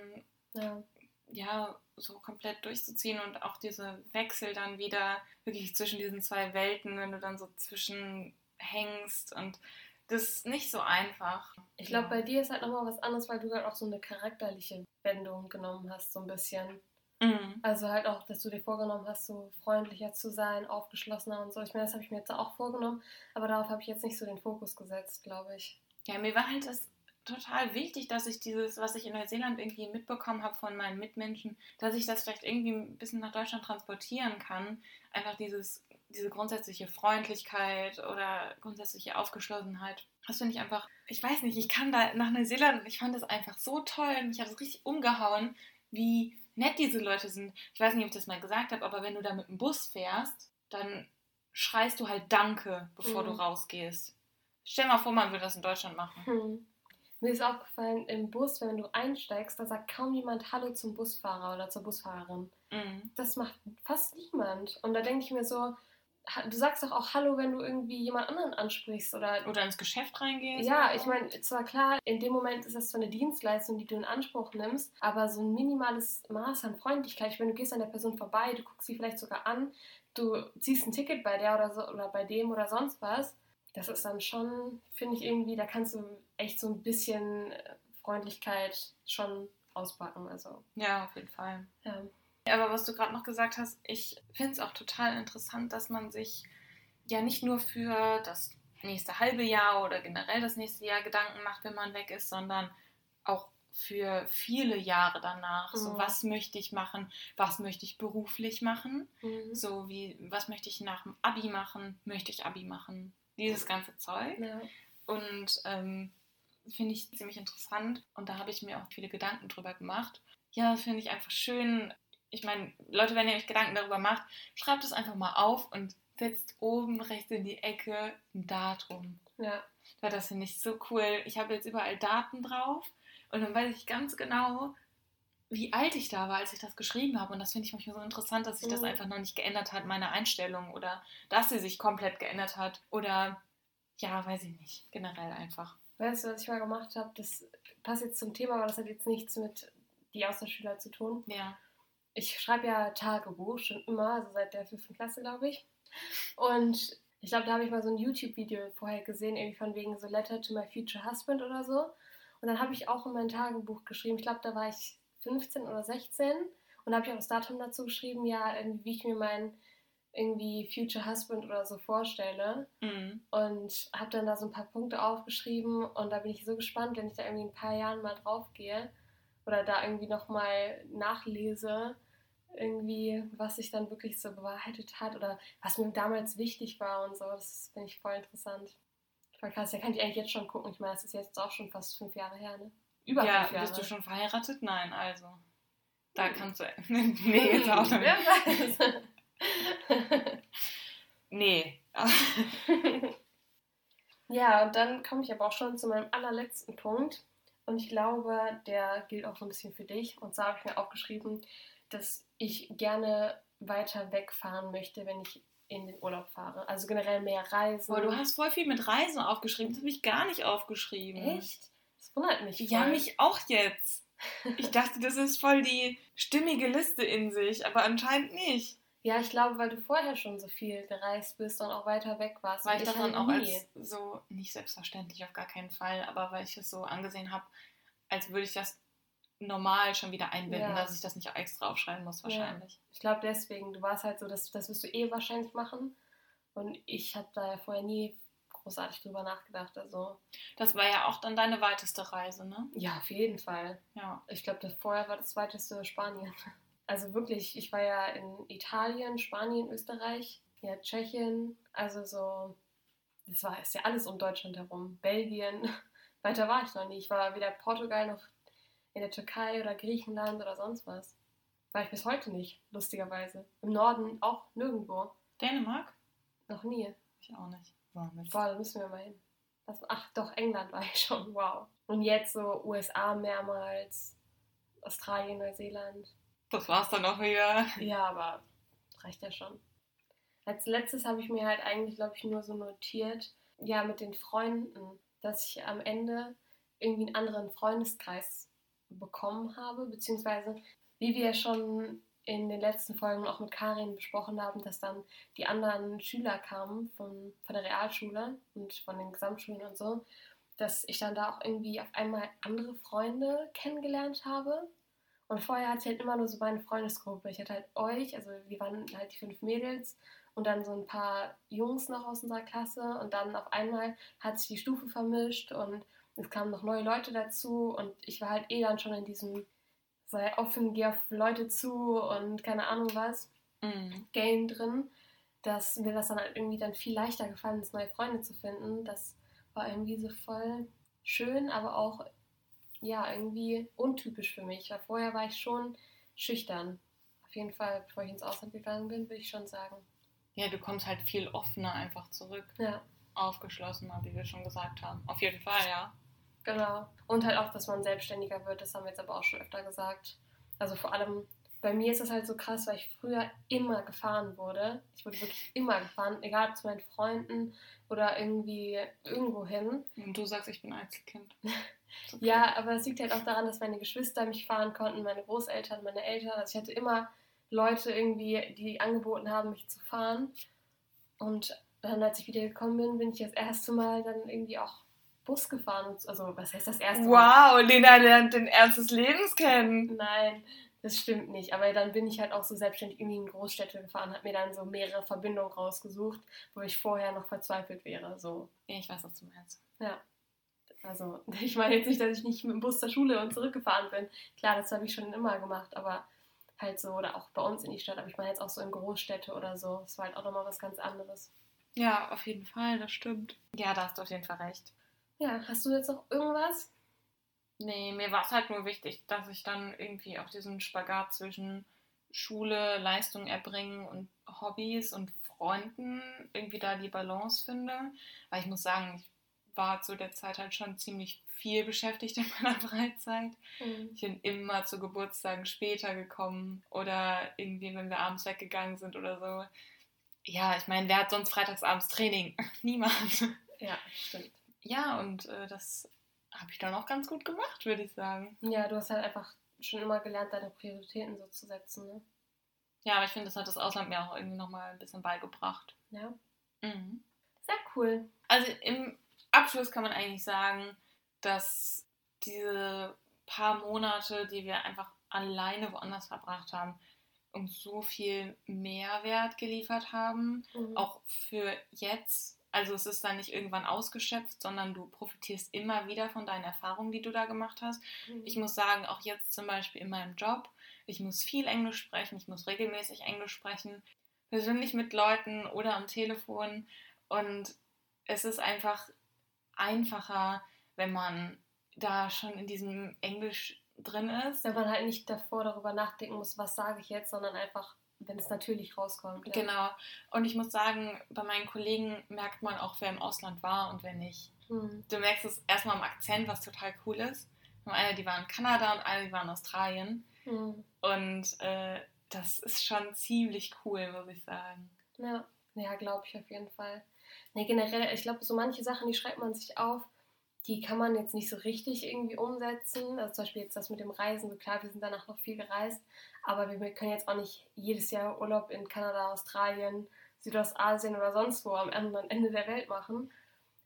Ja. ja so komplett durchzuziehen und auch diese Wechsel dann wieder wirklich zwischen diesen zwei Welten, wenn du dann so zwischen hängst und das ist nicht so einfach. Ich glaube, bei dir ist halt nochmal was anderes, weil du halt auch so eine charakterliche Wendung genommen hast, so ein bisschen. Mhm. Also halt auch, dass du dir vorgenommen hast, so freundlicher zu sein, aufgeschlossener und so. Ich meine, das habe ich mir jetzt auch vorgenommen, aber darauf habe ich jetzt nicht so den Fokus gesetzt, glaube ich. Ja, mir war halt das total wichtig, dass ich dieses, was ich in Neuseeland irgendwie mitbekommen habe von meinen Mitmenschen, dass ich das vielleicht irgendwie ein bisschen nach Deutschland transportieren kann. Einfach dieses diese grundsätzliche Freundlichkeit oder grundsätzliche Aufgeschlossenheit. Das finde ich einfach, ich weiß nicht, ich kann da nach Neuseeland und ich fand das einfach so toll. Mich hat es richtig umgehauen, wie nett diese Leute sind. Ich weiß nicht, ob ich das mal gesagt habe, aber wenn du da mit dem Bus fährst, dann schreist du halt Danke, bevor mhm. du rausgehst. Stell mal vor, man würde das in Deutschland machen. Mhm. Mir ist aufgefallen, im Bus, wenn du einsteigst, da sagt kaum jemand Hallo zum Busfahrer oder zur Busfahrerin. Mhm. Das macht fast niemand. Und da denke ich mir so, du sagst doch auch Hallo, wenn du irgendwie jemand anderen ansprichst oder. Oder ins Geschäft reingehst. Ja, ich meine, zwar klar, in dem Moment ist das so eine Dienstleistung, die du in Anspruch nimmst, aber so ein minimales Maß an Freundlichkeit. Ich meine, du gehst an der Person vorbei, du guckst sie vielleicht sogar an, du ziehst ein Ticket bei der oder so oder bei dem oder sonst was. Das ist dann schon, finde ich irgendwie, da kannst du echt so ein bisschen Freundlichkeit schon auspacken. Also. Ja, auf jeden Fall. Ja. Aber was du gerade noch gesagt hast, ich finde es auch total interessant, dass man sich ja nicht nur für das nächste halbe Jahr oder generell das nächste Jahr Gedanken macht, wenn man weg ist, sondern auch für viele Jahre danach. Mhm. So, was möchte ich machen? Was möchte ich beruflich machen? Mhm. So wie, was möchte ich nach dem Abi machen? Möchte ich Abi machen? Dieses ganze Zeug. Ja. Und ähm, finde ich ziemlich interessant. Und da habe ich mir auch viele Gedanken drüber gemacht. Ja, finde ich einfach schön, ich meine, Leute, wenn ihr euch Gedanken darüber macht, schreibt es einfach mal auf und setzt oben rechts in die Ecke ein Datum. Ja. Weil das finde ich so cool. Ich habe jetzt überall Daten drauf und dann weiß ich ganz genau, wie alt ich da war, als ich das geschrieben habe. Und das finde ich manchmal so interessant, dass sich das mhm. einfach noch nicht geändert hat, meine Einstellung oder dass sie sich komplett geändert hat oder ja, weiß ich nicht, generell einfach. Weißt du, was ich mal gemacht habe? Das passt jetzt zum Thema, aber das hat jetzt nichts mit die Austauschschüler zu tun. Ja ich schreibe ja Tagebuch schon immer, also seit der fünften Klasse, glaube ich. Und ich glaube, da habe ich mal so ein YouTube-Video vorher gesehen, irgendwie von wegen so Letter to my future husband oder so. Und dann habe ich auch in mein Tagebuch geschrieben, ich glaube, da war ich 15 oder 16 und habe ich auch das Datum dazu geschrieben, ja, wie ich mir meinen irgendwie Future Husband oder so vorstelle. Mhm. Und habe dann da so ein paar Punkte aufgeschrieben und da bin ich so gespannt, wenn ich da irgendwie in ein paar Jahren mal drauf gehe oder da irgendwie nochmal nachlese, irgendwie, was sich dann wirklich so bewahrheitet hat oder was mir damals wichtig war und so. Das finde ich voll interessant. Voll krass. Da kann ich eigentlich jetzt schon gucken. Ich meine, das ist jetzt auch schon fast fünf Jahre her, ne? Über ja, fünf Jahre. bist du schon verheiratet? Nein, also. Da hm. kannst du. nee, jetzt auch nicht. Wer weiß. nee. ja, und dann komme ich aber auch schon zu meinem allerletzten Punkt. Und ich glaube, der gilt auch so ein bisschen für dich. Und zwar habe ich mir aufgeschrieben, dass ich gerne weiter wegfahren möchte, wenn ich in den Urlaub fahre. Also generell mehr Reisen. Aber du hast voll viel mit Reisen aufgeschrieben. Das habe ich gar nicht aufgeschrieben. Echt? Das wundert mich. Voll. Ja, mich auch jetzt. Ich dachte, das ist voll die stimmige Liste in sich, aber anscheinend nicht. Ja, ich glaube, weil du vorher schon so viel gereist bist und auch weiter weg warst. Weil ich das dann halt auch als so, nicht selbstverständlich, auf gar keinen Fall, aber weil ich es so angesehen habe, als würde ich das normal schon wieder einbinden, ja. dass ich das nicht extra aufschreiben muss wahrscheinlich. Ja. Ich glaube deswegen, du warst halt so, das, das wirst du eh wahrscheinlich machen. Und ich habe da ja vorher nie großartig drüber nachgedacht. Also das war ja auch dann deine weiteste Reise, ne? Ja, auf jeden Fall. Ja. Ich glaube, vorher war das weiteste Spanien. Also wirklich, ich war ja in Italien, Spanien, Österreich, ja, Tschechien, also so, das war ist ja alles um Deutschland herum. Belgien, weiter war ich noch nie. Ich war weder Portugal noch in der Türkei oder Griechenland oder sonst was. War ich bis heute nicht, lustigerweise. Im Norden auch nirgendwo. Dänemark? Noch nie. Ich auch nicht. Boah, da müssen wir mal hin. Das, ach doch, England war ich schon, wow. Und jetzt so USA mehrmals, Australien, Neuseeland. Das war's dann auch wieder. Ja, aber reicht ja schon. Als letztes habe ich mir halt eigentlich, glaube ich, nur so notiert, ja, mit den Freunden, dass ich am Ende irgendwie einen anderen Freundeskreis bekommen habe, beziehungsweise wie wir schon in den letzten Folgen auch mit Karin besprochen haben, dass dann die anderen Schüler kamen von, von der Realschule und von den Gesamtschulen und so, dass ich dann da auch irgendwie auf einmal andere Freunde kennengelernt habe. Und vorher hatte ich halt immer nur so meine Freundesgruppe. Ich hatte halt euch, also wir waren halt die fünf Mädels und dann so ein paar Jungs noch aus unserer Klasse und dann auf einmal hat sich die Stufe vermischt und es kamen noch neue Leute dazu und ich war halt eh dann schon in diesem sei offen, geh auf Leute zu und keine Ahnung was, mhm. Game drin. dass mir das dann halt irgendwie dann viel leichter gefallen ist, neue Freunde zu finden. Das war irgendwie so voll schön, aber auch ja irgendwie untypisch für mich. Weil vorher war ich schon schüchtern. Auf jeden Fall, bevor ich ins Ausland gegangen bin, würde ich schon sagen. Ja, du kommst halt viel offener einfach zurück. Ja. Aufgeschlossener, wie wir schon gesagt haben. Auf jeden Fall, ja. Genau. Und halt auch, dass man selbstständiger wird, das haben wir jetzt aber auch schon öfter gesagt. Also vor allem bei mir ist das halt so krass, weil ich früher immer gefahren wurde. Ich wurde wirklich immer gefahren, egal zu meinen Freunden oder irgendwie irgendwo hin. Und du sagst, ich bin Einzelkind. Okay. Ja, aber es liegt halt auch daran, dass meine Geschwister mich fahren konnten, meine Großeltern, meine Eltern. Also ich hatte immer Leute irgendwie, die angeboten haben, mich zu fahren. Und dann, als ich wieder gekommen bin, bin ich das erste Mal dann irgendwie auch Bus gefahren. Also, was heißt das erste Mal? Wow, Lena lernt den Ernst des Lebens kennen. Nein, das stimmt nicht. Aber dann bin ich halt auch so selbstständig irgendwie in Großstädte gefahren, habe mir dann so mehrere Verbindungen rausgesucht, wo ich vorher noch verzweifelt wäre. So. Ich weiß, was du meinst. Ja. Also, ich meine jetzt nicht, dass ich nicht mit dem Bus zur Schule und zurückgefahren bin. Klar, das habe ich schon immer gemacht, aber halt so, oder auch bei uns in die Stadt, aber ich meine jetzt auch so in Großstädte oder so. Das war halt auch nochmal was ganz anderes. Ja, auf jeden Fall, das stimmt. Ja, da hast du auf jeden Fall recht. Ja, hast du jetzt noch irgendwas? Nee, mir war es halt nur wichtig, dass ich dann irgendwie auch diesen Spagat zwischen Schule, Leistung erbringen und Hobbys und Freunden irgendwie da die Balance finde. Weil ich muss sagen, ich war zu der Zeit halt schon ziemlich viel beschäftigt in meiner Freizeit. Mhm. Ich bin immer zu Geburtstagen später gekommen oder irgendwie, wenn wir abends weggegangen sind oder so. Ja, ich meine, wer hat sonst freitagsabends Training? Niemand. Ja, stimmt. Ja, und äh, das habe ich dann auch ganz gut gemacht, würde ich sagen. Ja, du hast halt einfach schon immer gelernt, deine Prioritäten so zu setzen, ne? Ja, aber ich finde, das hat das Ausland mir auch irgendwie nochmal ein bisschen beigebracht. Ja. Mhm. Sehr cool. Also im Abschluss kann man eigentlich sagen, dass diese paar Monate, die wir einfach alleine woanders verbracht haben, uns so viel Mehrwert geliefert haben, mhm. auch für jetzt also es ist dann nicht irgendwann ausgeschöpft, sondern du profitierst immer wieder von deinen Erfahrungen, die du da gemacht hast. Mhm. Ich muss sagen, auch jetzt zum Beispiel in meinem Job, ich muss viel Englisch sprechen, ich muss regelmäßig Englisch sprechen, persönlich mit Leuten oder am Telefon. Und es ist einfach einfacher, wenn man da schon in diesem Englisch drin ist. Wenn man halt nicht davor darüber nachdenken muss, was sage ich jetzt, sondern einfach wenn es natürlich rauskommt. Ja. Genau. Und ich muss sagen, bei meinen Kollegen merkt man auch, wer im Ausland war und wer nicht. Mhm. Du merkst es erstmal am Akzent, was total cool ist. Und eine, die war in Kanada und eine, die war in Australien. Mhm. Und äh, das ist schon ziemlich cool, muss ich sagen. Ja, ja glaube ich auf jeden Fall. Nee, generell, ich glaube, so manche Sachen, die schreibt man sich auf, die kann man jetzt nicht so richtig irgendwie umsetzen. Also zum Beispiel jetzt das mit dem Reisen, klar, wir sind danach noch viel gereist, aber wir können jetzt auch nicht jedes Jahr Urlaub in Kanada, Australien, Südostasien oder sonst wo am anderen Ende der Welt machen.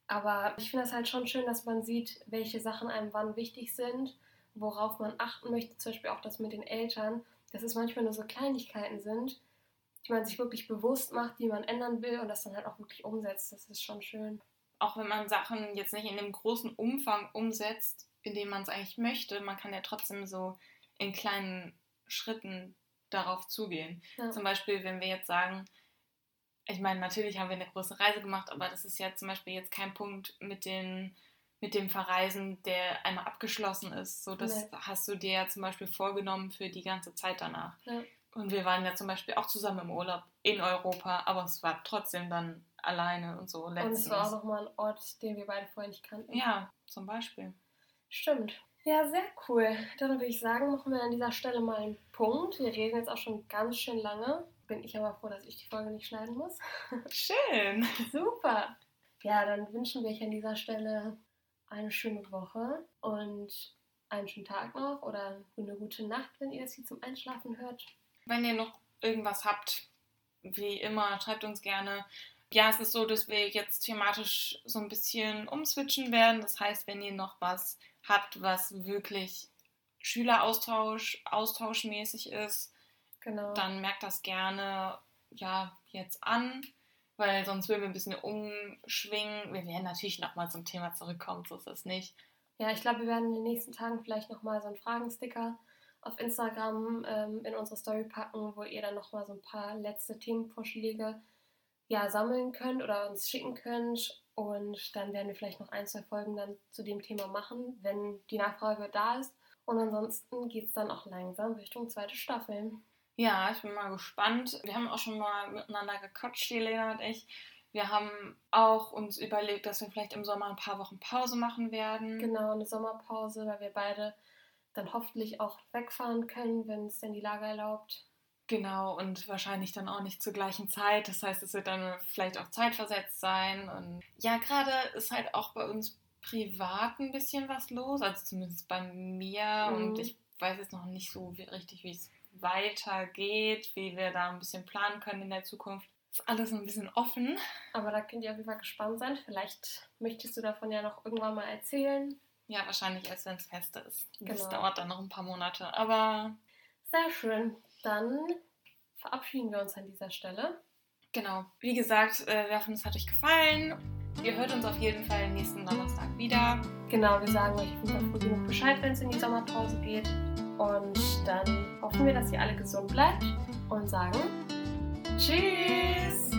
Aber ich finde es halt schon schön, dass man sieht, welche Sachen einem wann wichtig sind, worauf man achten möchte. Zum Beispiel auch das mit den Eltern, dass es manchmal nur so Kleinigkeiten sind, die man sich wirklich bewusst macht, die man ändern will und das dann halt auch wirklich umsetzt. Das ist schon schön auch wenn man Sachen jetzt nicht in dem großen Umfang umsetzt, in dem man es eigentlich möchte, man kann ja trotzdem so in kleinen Schritten darauf zugehen. Ja. Zum Beispiel, wenn wir jetzt sagen, ich meine, natürlich haben wir eine große Reise gemacht, aber das ist ja zum Beispiel jetzt kein Punkt mit, den, mit dem Verreisen, der einmal abgeschlossen ist. So, das nee. hast du dir ja zum Beispiel vorgenommen für die ganze Zeit danach. Ja. Und wir waren ja zum Beispiel auch zusammen im Urlaub in Europa, aber es war trotzdem dann alleine und so. Letztens. Und es war auch nochmal ein Ort, den wir beide vorher nicht kannten. Ja, zum Beispiel. Stimmt. Ja, sehr cool. Dann würde ich sagen, machen wir an dieser Stelle mal einen Punkt. Wir reden jetzt auch schon ganz schön lange. Bin ich aber froh, dass ich die Folge nicht schneiden muss. Schön. Super. Ja, dann wünschen wir euch an dieser Stelle eine schöne Woche und einen schönen Tag noch oder eine gute Nacht, wenn ihr es hier zum Einschlafen hört. Wenn ihr noch irgendwas habt, wie immer, schreibt uns gerne ja, es ist so, dass wir jetzt thematisch so ein bisschen umswitchen werden. Das heißt, wenn ihr noch was habt, was wirklich Schüleraustausch, austauschmäßig ist, genau. dann merkt das gerne ja jetzt an, weil sonst würden wir ein bisschen umschwingen. Wir werden natürlich nochmal zum Thema zurückkommen, so ist das nicht. Ja, ich glaube, wir werden in den nächsten Tagen vielleicht nochmal so einen Fragensticker auf Instagram ähm, in unsere Story packen, wo ihr dann nochmal so ein paar letzte Themenvorschläge ja, sammeln könnt oder uns schicken könnt. Und dann werden wir vielleicht noch ein, zwei Folgen dann zu dem Thema machen, wenn die Nachfrage da ist. Und ansonsten geht es dann auch langsam Richtung zweite Staffel. Ja, ich bin mal gespannt. Wir haben auch schon mal miteinander gequatscht, die Lena und ich. Wir haben auch uns überlegt, dass wir vielleicht im Sommer ein paar Wochen Pause machen werden. Genau, eine Sommerpause, weil wir beide dann hoffentlich auch wegfahren können, wenn es denn die Lage erlaubt. Genau, und wahrscheinlich dann auch nicht zur gleichen Zeit. Das heißt, es wird dann vielleicht auch zeitversetzt sein. Und ja, gerade ist halt auch bei uns privat ein bisschen was los, also zumindest bei mir. Mhm. Und ich weiß jetzt noch nicht so wie, richtig, wie es weitergeht, wie wir da ein bisschen planen können in der Zukunft. Ist alles ein bisschen offen. Aber da könnt ihr auf jeden Fall gespannt sein. Vielleicht möchtest du davon ja noch irgendwann mal erzählen. Ja, wahrscheinlich erst, wenn es fest ist. Genau. Das dauert dann noch ein paar Monate. Aber. Sehr schön. Dann verabschieden wir uns an dieser Stelle. Genau. Wie gesagt, äh, wir hoffen, es hat euch gefallen. Ihr hört uns auf jeden Fall nächsten Donnerstag wieder. Genau, wir sagen euch auf jeden Fall genug Bescheid, wenn es in die Sommerpause geht. Und dann hoffen wir, dass ihr alle gesund bleibt und sagen Tschüss!